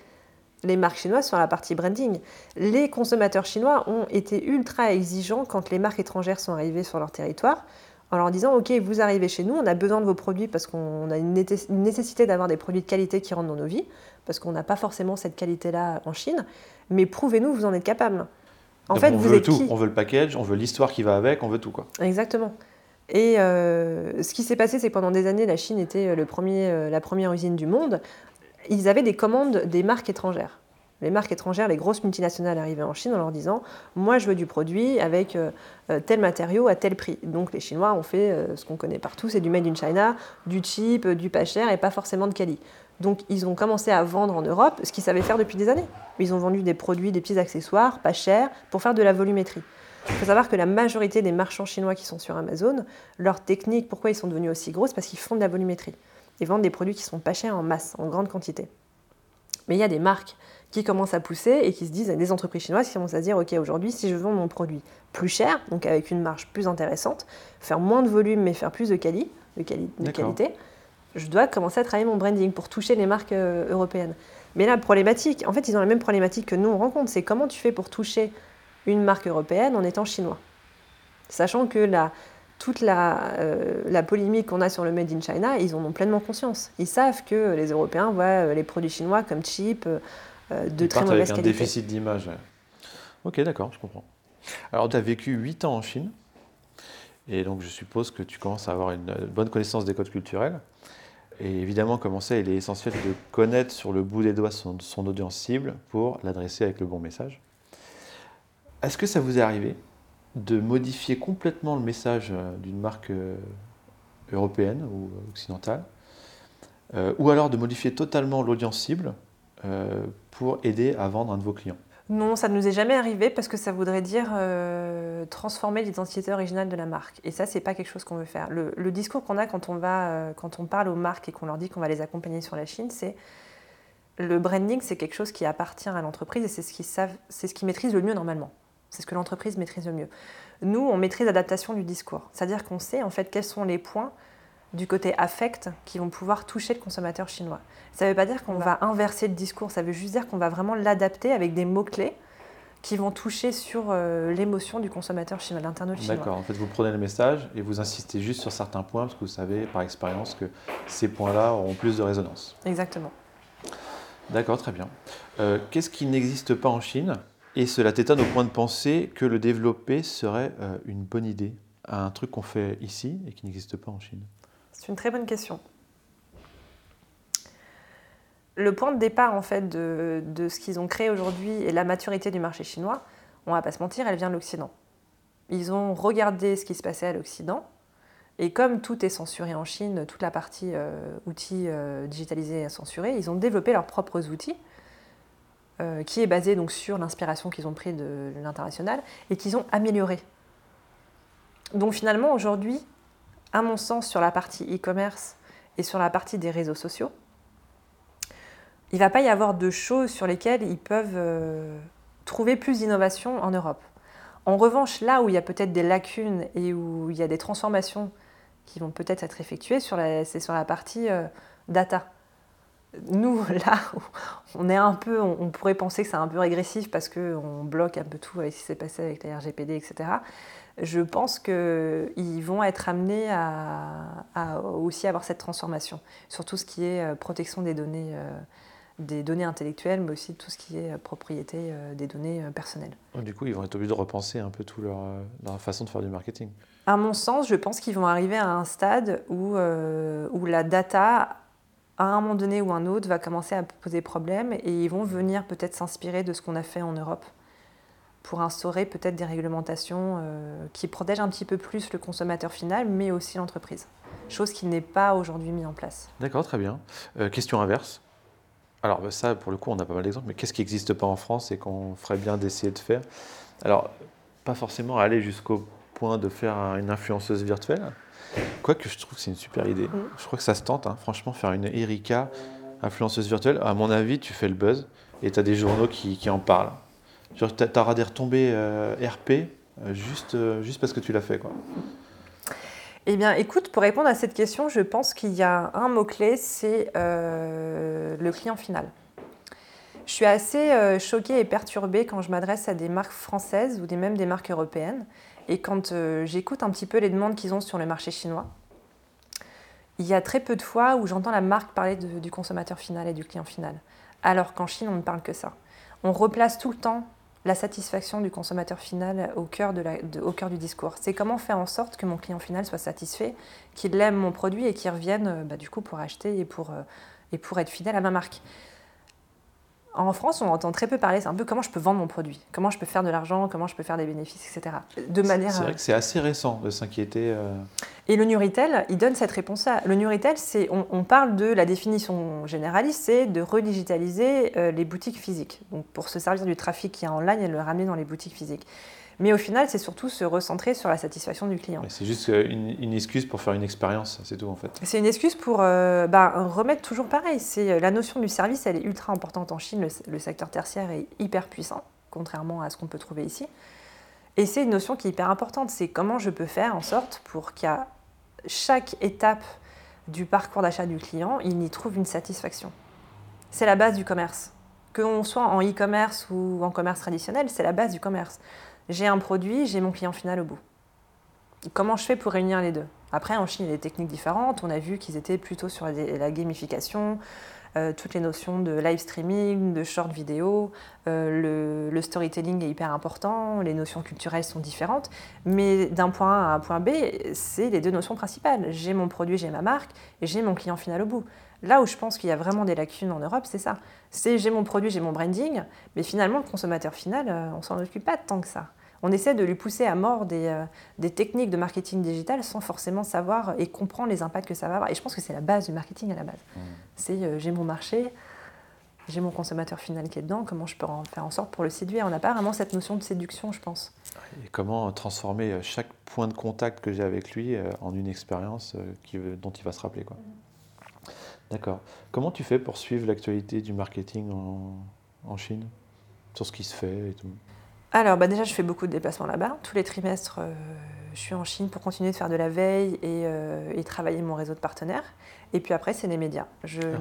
les marques chinoises sur la partie branding? Les consommateurs chinois ont été ultra exigeants quand les marques étrangères sont arrivées sur leur territoire, en leur disant Ok, vous arrivez chez nous, on a besoin de vos produits parce qu'on a une nécessité d'avoir des produits de qualité qui rentrent dans nos vies, parce qu'on n'a pas forcément cette qualité-là en Chine, mais prouvez-nous vous en êtes capable. En fait, on vous veut tout. On veut le package, on veut l'histoire qui va avec, on veut tout. quoi. Exactement. Et euh, ce qui s'est passé, c'est que pendant des années, la Chine était euh, le premier, euh, la première usine du monde. Ils avaient des commandes des marques étrangères. Les marques étrangères, les grosses multinationales arrivaient en Chine en leur disant Moi, je veux du produit avec tel matériau à tel prix. Donc, les Chinois ont fait ce qu'on connaît partout c'est du made in China, du cheap, du pas cher et pas forcément de quali. Donc ils ont commencé à vendre en Europe ce qu'ils savaient faire depuis des années. Ils ont vendu des produits, des petits accessoires, pas chers, pour faire de la volumétrie. Il faut savoir que la majorité des marchands chinois qui sont sur Amazon, leur technique, pourquoi ils sont devenus aussi gros, c'est parce qu'ils font de la volumétrie. Ils vendent des produits qui sont pas chers en masse, en grande quantité. Mais il y a des marques qui commencent à pousser et qui se disent, des entreprises chinoises qui commencent à se dire, OK, aujourd'hui, si je vends mon produit plus cher, donc avec une marge plus intéressante, faire moins de volume mais faire plus de, quali, de, de qualité, je dois commencer à travailler mon branding pour toucher les marques euh, européennes. Mais la problématique, en fait, ils ont la même problématique que nous on rencontre, c'est comment tu fais pour toucher une marque européenne en étant chinois? Sachant que la, toute la, euh, la polémique qu'on a sur le Made in China, ils en ont pleinement conscience. Ils savent que les Européens voient euh, les produits chinois comme cheap, de très mauvaise avec un déficit d'image. Ok, d'accord, je comprends. Alors, tu as vécu 8 ans en Chine, et donc je suppose que tu commences à avoir une bonne connaissance des codes culturels. Et évidemment, comme ça, il est essentiel de connaître sur le bout des doigts son, audience cible pour l'adresser avec le bon message. Est-ce que ça vous est arrivé de modifier complètement le message euh, d'une marque euh, européenne ou occidentale, euh, ou alors de modifier totalement l'audience cible pour aider à vendre un de vos clients? Non, ça ne nous est jamais arrivé parce que ça voudrait dire euh, transformer l'identité originale de la marque. Et ça, c'est pas quelque chose qu'on veut faire. Le, discours qu'on a quand on, va, euh, quand on parle aux marques et qu'on leur dit qu'on va les accompagner sur la Chine, c'est le branding, c'est quelque chose qui appartient à l'entreprise et c'est ce qu'ils savent, c'est ce qu'ils maîtrisent le mieux normalement. C'est ce que l'entreprise maîtrise le mieux. Nous, on maîtrise l'adaptation du discours. C'est-à-dire qu'on sait en fait quels sont les points du côté affect qui vont pouvoir toucher le consommateur chinois. Ça ne veut pas dire qu'on va inverser le discours, ça veut juste dire qu'on va vraiment l'adapter avec des mots-clés qui vont toucher sur euh, l'émotion du consommateur chinois, l'internaute chinois. D'accord, en fait vous prenez le message et vous insistez juste sur certains points parce que vous savez par expérience que ces points-là auront plus de résonance. Exactement. D'accord, très bien. Euh, qu'est-ce qui n'existe pas en Chine? Et cela t'étonne au point de penser que le développer serait euh, une bonne idée, un truc qu'on fait ici et qui n'existe pas en Chine? C'est une très bonne question. Le point de départ en fait de, ce qu'ils ont créé aujourd'hui et la maturité du marché chinois, on va pas se mentir, elle vient de l'Occident. Ils ont regardé ce qui se passait à l'Occident et comme tout est censuré en Chine, toute la partie euh, outils euh, digitalisés est censurée, ils ont développé leurs propres outils euh, qui est basé donc sur l'inspiration qu'ils ont pris de l'international et qu'ils ont amélioré. Donc finalement aujourd'hui, à mon sens, sur la partie e-commerce et sur la partie des réseaux sociaux, il ne va pas y avoir de choses sur lesquelles ils peuvent euh, trouver plus d'innovation en Europe. En revanche, là où il y a peut-être des lacunes et où il y a des transformations qui vont peut-être être effectuées, c'est sur la partie euh, data. Nous, là, on est un peu, on, pourrait penser que c'est un peu régressif parce qu'on bloque un peu tout avec ce qui s'est passé avec la RGPD, etc je pense qu'ils vont être amenés à, aussi avoir cette transformation, sur tout ce qui est euh, protection des données, euh, des données intellectuelles, mais aussi tout ce qui est euh, propriété des données personnelles. Du coup, ils vont être obligés de repenser un peu toute leur, leur, façon de faire du marketing. À mon sens, je pense qu'ils vont arriver à un stade où, où la data, à un moment donné ou un autre, va commencer à poser problème et ils vont venir peut-être s'inspirer de ce qu'on a fait en Europe pour instaurer peut-être des réglementations euh, qui protègent un petit peu plus le consommateur final, mais aussi l'entreprise. Chose qui n'est pas aujourd'hui mise en place. D'accord, très bien. Euh, question inverse. Alors bah, ça, pour le coup, on a pas mal d'exemples, mais qu'est-ce qui n'existe pas en France et qu'on ferait bien d'essayer de faire? Alors, pas forcément aller jusqu'au point de faire une influenceuse virtuelle. Quoique je trouve que c'est une super idée. Je crois que ça se tente, hein. franchement, faire une Erika influenceuse virtuelle. À mon avis, tu fais le buzz et tu as des journaux qui, qui en parlent. Tu auras des retombées RP juste, euh, juste parce que tu l'as fait. Quoi. Eh bien, écoute, pour répondre à cette question, je pense qu'il y a un mot-clé, c'est euh, le client final. Je suis assez euh, choquée et perturbée quand je m'adresse à des marques françaises ou des, même des marques européennes et quand j'écoute un petit peu les demandes qu'ils ont sur le marché chinois. Il y a très peu de fois où j'entends la marque parler du consommateur final et du client final, alors qu'en Chine, on ne parle que ça. On replace tout le temps la satisfaction du consommateur final au cœur, du discours. C'est comment faire en sorte que mon client final soit satisfait, qu'il aime mon produit et qu'il revienne euh, bah, du coup pour acheter et pour, euh, et pour être fidèle à ma marque. En France, on entend très peu parler, c'est un peu comment je peux vendre mon produit, comment je peux faire de l'argent, comment je peux faire des bénéfices, etc. De manière. C'est euh, vrai que c'est assez récent de s'inquiéter. euh, et le New Retail, il donne cette réponse-là. Le New Retail, c'est, on, on parle de la définition généraliste, c'est de redigitaliser euh, les boutiques physiques. Donc pour se servir du trafic qui est en ligne et le ramener dans les boutiques physiques. Mais au final, c'est surtout se recentrer sur la satisfaction du client. c'est juste une, une excuse pour faire une expérience, c'est tout en fait. C'est une excuse pour euh, bah, remettre toujours pareil. C'est euh, la notion du service, elle est ultra importante en Chine. Le, le secteur tertiaire est hyper puissant, contrairement à ce qu'on peut trouver ici. Et c'est une notion qui est hyper importante. C'est comment je peux faire en sorte pour qu'à chaque étape du parcours d'achat du client, il y trouve une satisfaction. C'est la base du commerce. Qu'on soit en e-commerce ou en commerce traditionnel, c'est la base du commerce. J'ai un produit, j'ai mon client final au bout. Comment je fais pour réunir les deux? Après, en Chine, il y a des techniques différentes. On a vu qu'ils étaient plutôt sur la, gamification, euh, toutes les notions de live streaming, de short vidéo. Euh, le, le storytelling est hyper important. Les notions culturelles sont différentes. Mais d'un point A à un point B, c'est les deux notions principales. J'ai mon produit, j'ai ma marque, et j'ai mon client final au bout. Là où je pense qu'il y a vraiment des lacunes en Europe, c'est ça. C'est j'ai mon produit, j'ai mon branding, mais finalement, le consommateur final, euh, on s'en occupe pas tant que ça. On essaie de lui pousser à mort des, euh, des techniques de marketing digital sans forcément savoir et comprendre les impacts que ça va avoir. Et je pense que c'est la base du marketing à la base. C'est euh, j'ai mon marché, j'ai mon consommateur final qui est dedans, comment je peux en faire en sorte pour le séduire. On n'a pas vraiment cette notion de séduction, je pense. Et comment transformer euh, chaque point de contact que j'ai avec lui en une expérience dont il va se rappeler. quoi. D'accord. Comment tu fais pour suivre l'actualité du marketing en, en Chine? Sur ce qui se fait et tout Alors, bah déjà, je fais beaucoup de déplacements là-bas. Tous les trimestres, euh, je suis en Chine pour continuer de faire de la veille et, euh, et travailler mon réseau de partenaires. Et puis après, c'est les médias.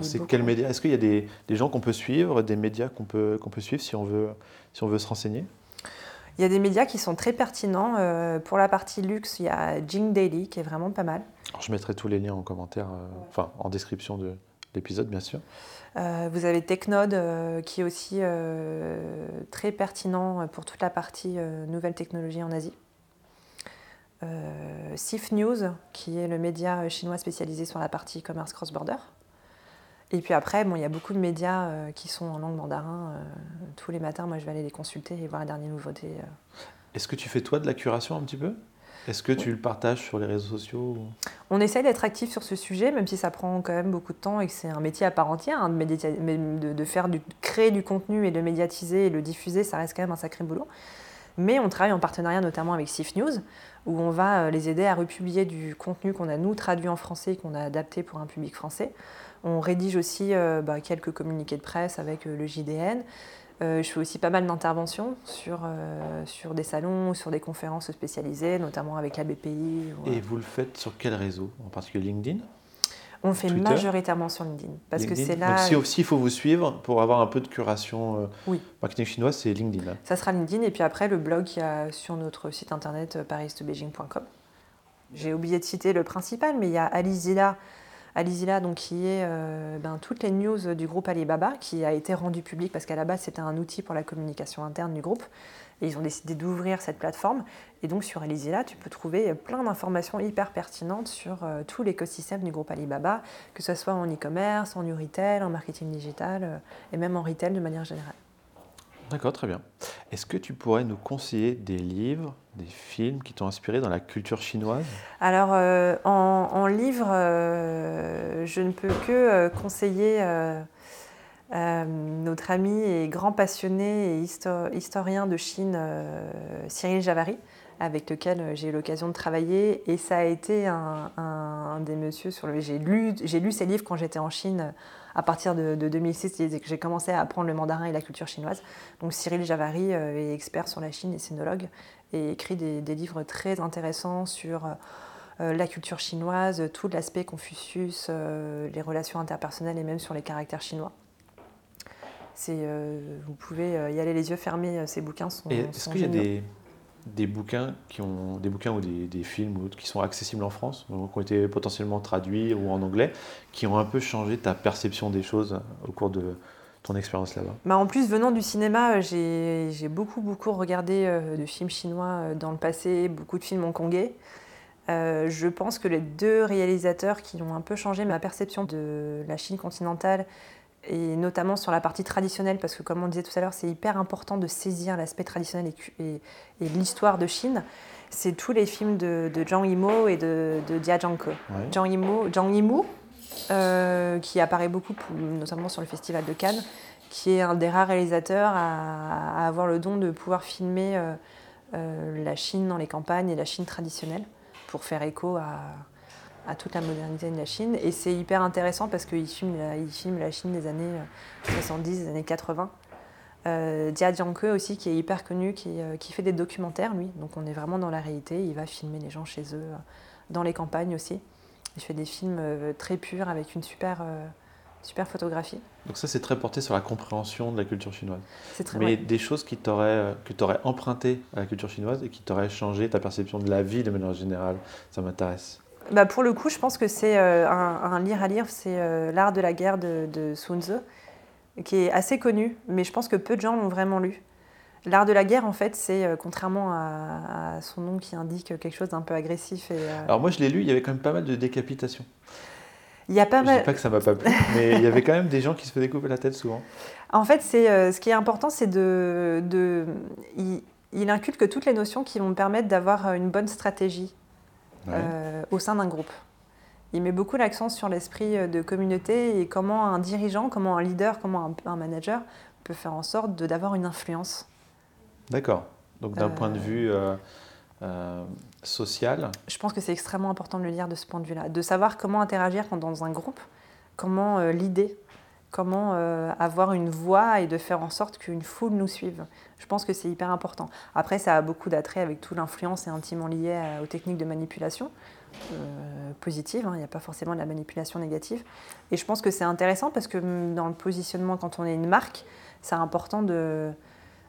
C'est quels médias Est-ce qu'il y a des, des gens qu'on peut suivre, des médias qu'on peut, qu'on peut suivre si on veut, si on veut se renseigner? Il y a des médias qui sont très pertinents. Euh, pour la partie luxe, il y a Jing Daily qui est vraiment pas mal. Alors, Je mettrai tous les liens en commentaire, enfin en description de l'épisode bien sûr. Euh, vous avez Technode euh, qui est aussi euh, très pertinent pour toute la partie nouvelles technologies en Asie. Sif News qui est le média chinois spécialisé sur la partie e-commerce cross-border. Et puis après, bon, il y a beaucoup de médias qui sont en langue mandarin. tous les matins, moi, je vais aller les consulter et voir les dernières nouveautés. Est-ce que tu fais toi de la curation un petit peu? Est-ce que tu le partages sur les réseaux sociaux On essaye d'être actif sur ce sujet, même si ça prend quand même beaucoup de temps et que c'est un métier à part entière. hein, de, faire du, créer du contenu et de médiatiser et le diffuser, ça reste quand même un sacré boulot. Mais on travaille en partenariat notamment avec Sif News, où on va euh, les aider à republier du contenu qu'on a nous traduit en français et qu'on a adapté pour un public français. On rédige aussi euh, bah, quelques communiqués de presse avec euh, le JDN. Euh, je fais aussi pas mal d'interventions sur, euh, sur des salons, sur des conférences spécialisées, notamment avec la BPI. ou, Et vous le faites sur quel réseau En particulier LinkedIn? On le fait Twitter? majoritairement sur LinkedIn. Parce que c'est là. Donc si, s'il faut vous suivre pour avoir un peu de curation euh, Oui. marketing chinois, c'est LinkedIn. hein. Ça sera LinkedIn et puis après le blog qu'il y a sur notre site internet paris-beijing.com. J'ai oublié de citer le principal, mais il y a Alizila, Alizila donc, qui est euh, ben, toutes les news du groupe Alibaba qui a été rendu public parce qu'à la base c'était un outil pour la communication interne du groupe et ils ont décidé d'ouvrir cette plateforme. Et donc sur Alizila, tu peux trouver plein d'informations hyper pertinentes sur euh, tout l'écosystème du groupe Alibaba, que ce soit en e-commerce, en new retail, en marketing digital euh, et même en retail de manière générale. D'accord, très bien. Est-ce que tu pourrais nous conseiller des livres, des films qui t'ont inspiré dans la culture chinoise? Alors, euh, en, livre, euh, je ne peux que euh, conseiller notre ami et grand passionné et historien de Chine, Cyril Javary, avec lequel j'ai eu l'occasion de travailler. Et ça a été un, des messieurs sur le. J'ai lu, j'ai lu ses livres quand j'étais en Chine à partir de, 2006 et que j'ai commencé à apprendre le mandarin et la culture chinoise. Donc Cyril Javary euh, est expert sur la Chine et sinologue et écrit des, livres très intéressants sur euh, la culture chinoise, tout l'aspect Confucius, les relations interpersonnelles et même sur les caractères chinois. Vous pouvez y aller les yeux fermés, ces bouquins sont. est-ce qu'il y a des, des bouquins qui ont des bouquins ou des, films ou qui sont accessibles en France, qui ont été potentiellement traduits ou en anglais, qui ont un peu changé ta perception des choses au cours de ton expérience là-bas bah En plus, venant du cinéma, j'ai beaucoup, beaucoup regardé euh, de films chinois euh, dans le passé, beaucoup de films hongkongais. Euh, je pense que les deux réalisateurs qui ont un peu changé ma perception de la Chine continentale et notamment sur la partie traditionnelle, parce que comme on disait tout à l'heure, c'est hyper important de saisir l'aspect traditionnel et, l'histoire de Chine. C'est tous les films de, de Zhang Yimou et de, de Jia Zhangke. Zhang Yimou, Zhang Yimou euh, qui apparaît beaucoup, notamment sur le Festival de Cannes, qui est un des rares réalisateurs à, avoir le don de pouvoir filmer euh, euh, la Chine dans les campagnes et la Chine traditionnelle, pour faire écho à, à toute la modernité de la Chine. Et c'est hyper intéressant parce qu'il filme, la, il filme la Chine des années 70, euh, des années 80. Euh, Jia Jiangke aussi, qui est hyper connu, qui, euh, qui, fait des documentaires, lui. Donc on est vraiment dans la réalité. Il va filmer les gens chez eux, euh, dans les campagnes aussi. Il fait des films très purs avec une super, super photographie. Donc ça, c'est très porté sur la compréhension de la culture chinoise. C'est très Mais des choses qui t'auraient, que tu aurais empruntées à la culture chinoise et qui t'auraient changé ta perception de la vie de manière générale, ça m'intéresse. Bah pour le coup, je pense que c'est euh, un, lire à lire, c'est euh, L'art de la guerre de, de, Sun Tzu, qui est assez connu, mais je pense que peu de gens l'ont vraiment lu. L'art de la guerre, en fait, c'est euh, contrairement à, son nom qui indique quelque chose d'un peu agressif. Et, Alors moi, je l'ai lu, il y avait quand même pas mal de décapitations. Il y a pas je mal. dis pas que ça m'a pas plu, mais il y avait quand même des gens qui se faisaient couper la tête souvent. En fait, c'est ce qui est important, c'est de, de il, il inculque toutes les notions qui vont permettre d'avoir une bonne stratégie euh, au sein d'un groupe. Il met beaucoup l'accent sur l'esprit euh, de communauté et comment un dirigeant, comment un leader, comment un, manager peut faire en sorte d'avoir une influence. D'accord. Donc d'un point de euh, vue social. Je pense que c'est extrêmement important de le lire de ce point de vue-là, de savoir comment interagir dans un groupe, comment l'idée comment euh, avoir une voix et de faire en sorte qu'une foule nous suive. Je pense que c'est hyper important. Après, ça a beaucoup d'attrait avec toute l'influence et intimement liée aux techniques de manipulation euh, positive. Hein. Il n'y a pas forcément de la manipulation négative. Et je pense que c'est intéressant parce que mm, dans le positionnement, quand on est une marque, c'est important de,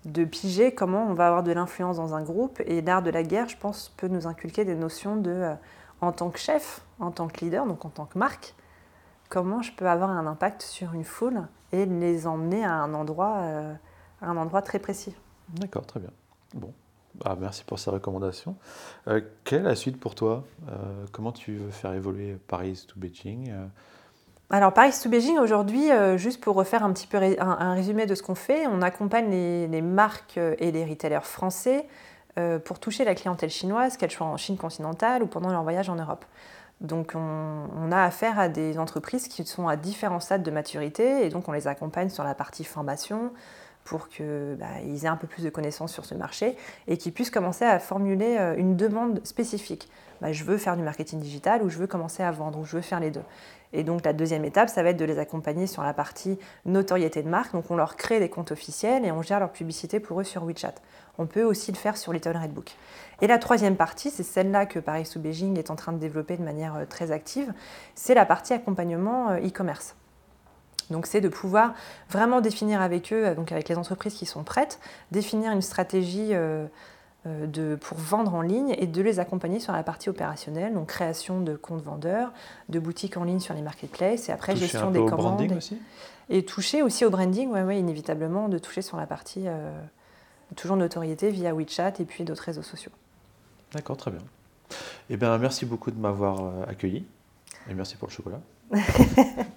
de piger comment on va avoir de l'influence dans un groupe. Et l'art de la guerre, je pense, peut nous inculquer des notions de, euh, en tant que chef, en tant que leader, donc en tant que marque, comment je peux avoir un impact sur une foule et les emmener à un endroit, euh, un endroit très précis. D'accord, très bien. Bon, ah, merci pour ces recommandations. Euh, quelle est la suite pour toi? Euh, Comment tu veux faire évoluer Paris to Beijing alors Paris to Beijing aujourd'hui, juste pour refaire un petit peu un, résumé de ce qu'on fait, on accompagne les, les, marques et les retailers français pour toucher la clientèle chinoise, qu'elle soit en Chine continentale ou pendant leur voyage en Europe. Donc on, a affaire à des entreprises qui sont à différents stades de maturité et donc on les accompagne sur la partie formation pour qu'ils bah, aient un peu plus de connaissances sur ce marché et qu'ils puissent commencer à formuler euh, une demande spécifique. Bah, je veux faire du marketing digital ou je veux commencer à vendre ou je veux faire les deux. Et donc la deuxième étape, ça va être de les accompagner sur la partie notoriété de marque. Donc on leur crée des comptes officiels et on gère leur publicité pour eux sur WeChat. On peut aussi le faire sur Little Redbook. Et la troisième partie, c'est celle-là que Paris sous Beijing est en train de développer de manière euh, très active, c'est la partie accompagnement euh, e-commerce. Donc c'est de pouvoir vraiment définir avec eux, donc avec les entreprises qui sont prêtes, définir une stratégie euh, de, pour vendre en ligne et de les accompagner sur la partie opérationnelle, donc création de comptes vendeurs, de boutiques en ligne sur les marketplaces et après gestion des commandes. Branding aussi et toucher aussi au branding, ouais, ouais, inévitablement, de toucher sur la partie toujours notoriété via WeChat et puis d'autres réseaux sociaux. D'accord, très bien. Eh bien, merci beaucoup de m'avoir euh, accueilli. Et merci pour le chocolat.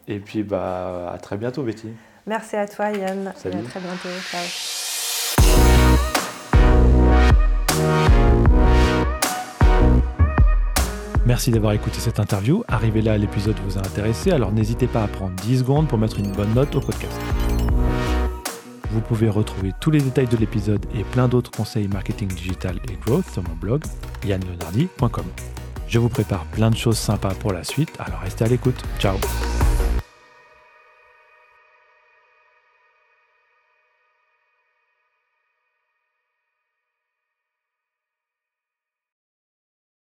et puis, bah, à très bientôt, Betty. Merci à toi, Yann. Salut. à très bientôt. Ciao. Merci d'avoir écouté cette interview. Arrivé là, l'épisode vous a intéressé, alors n'hésitez pas à prendre 10 secondes pour mettre une bonne note au podcast. Vous pouvez retrouver tous les détails de l'épisode et plein d'autres conseils marketing digital et growth sur mon blog yannleonardi.com. Je vous prépare plein de choses sympas pour la suite, alors restez à l'écoute. Ciao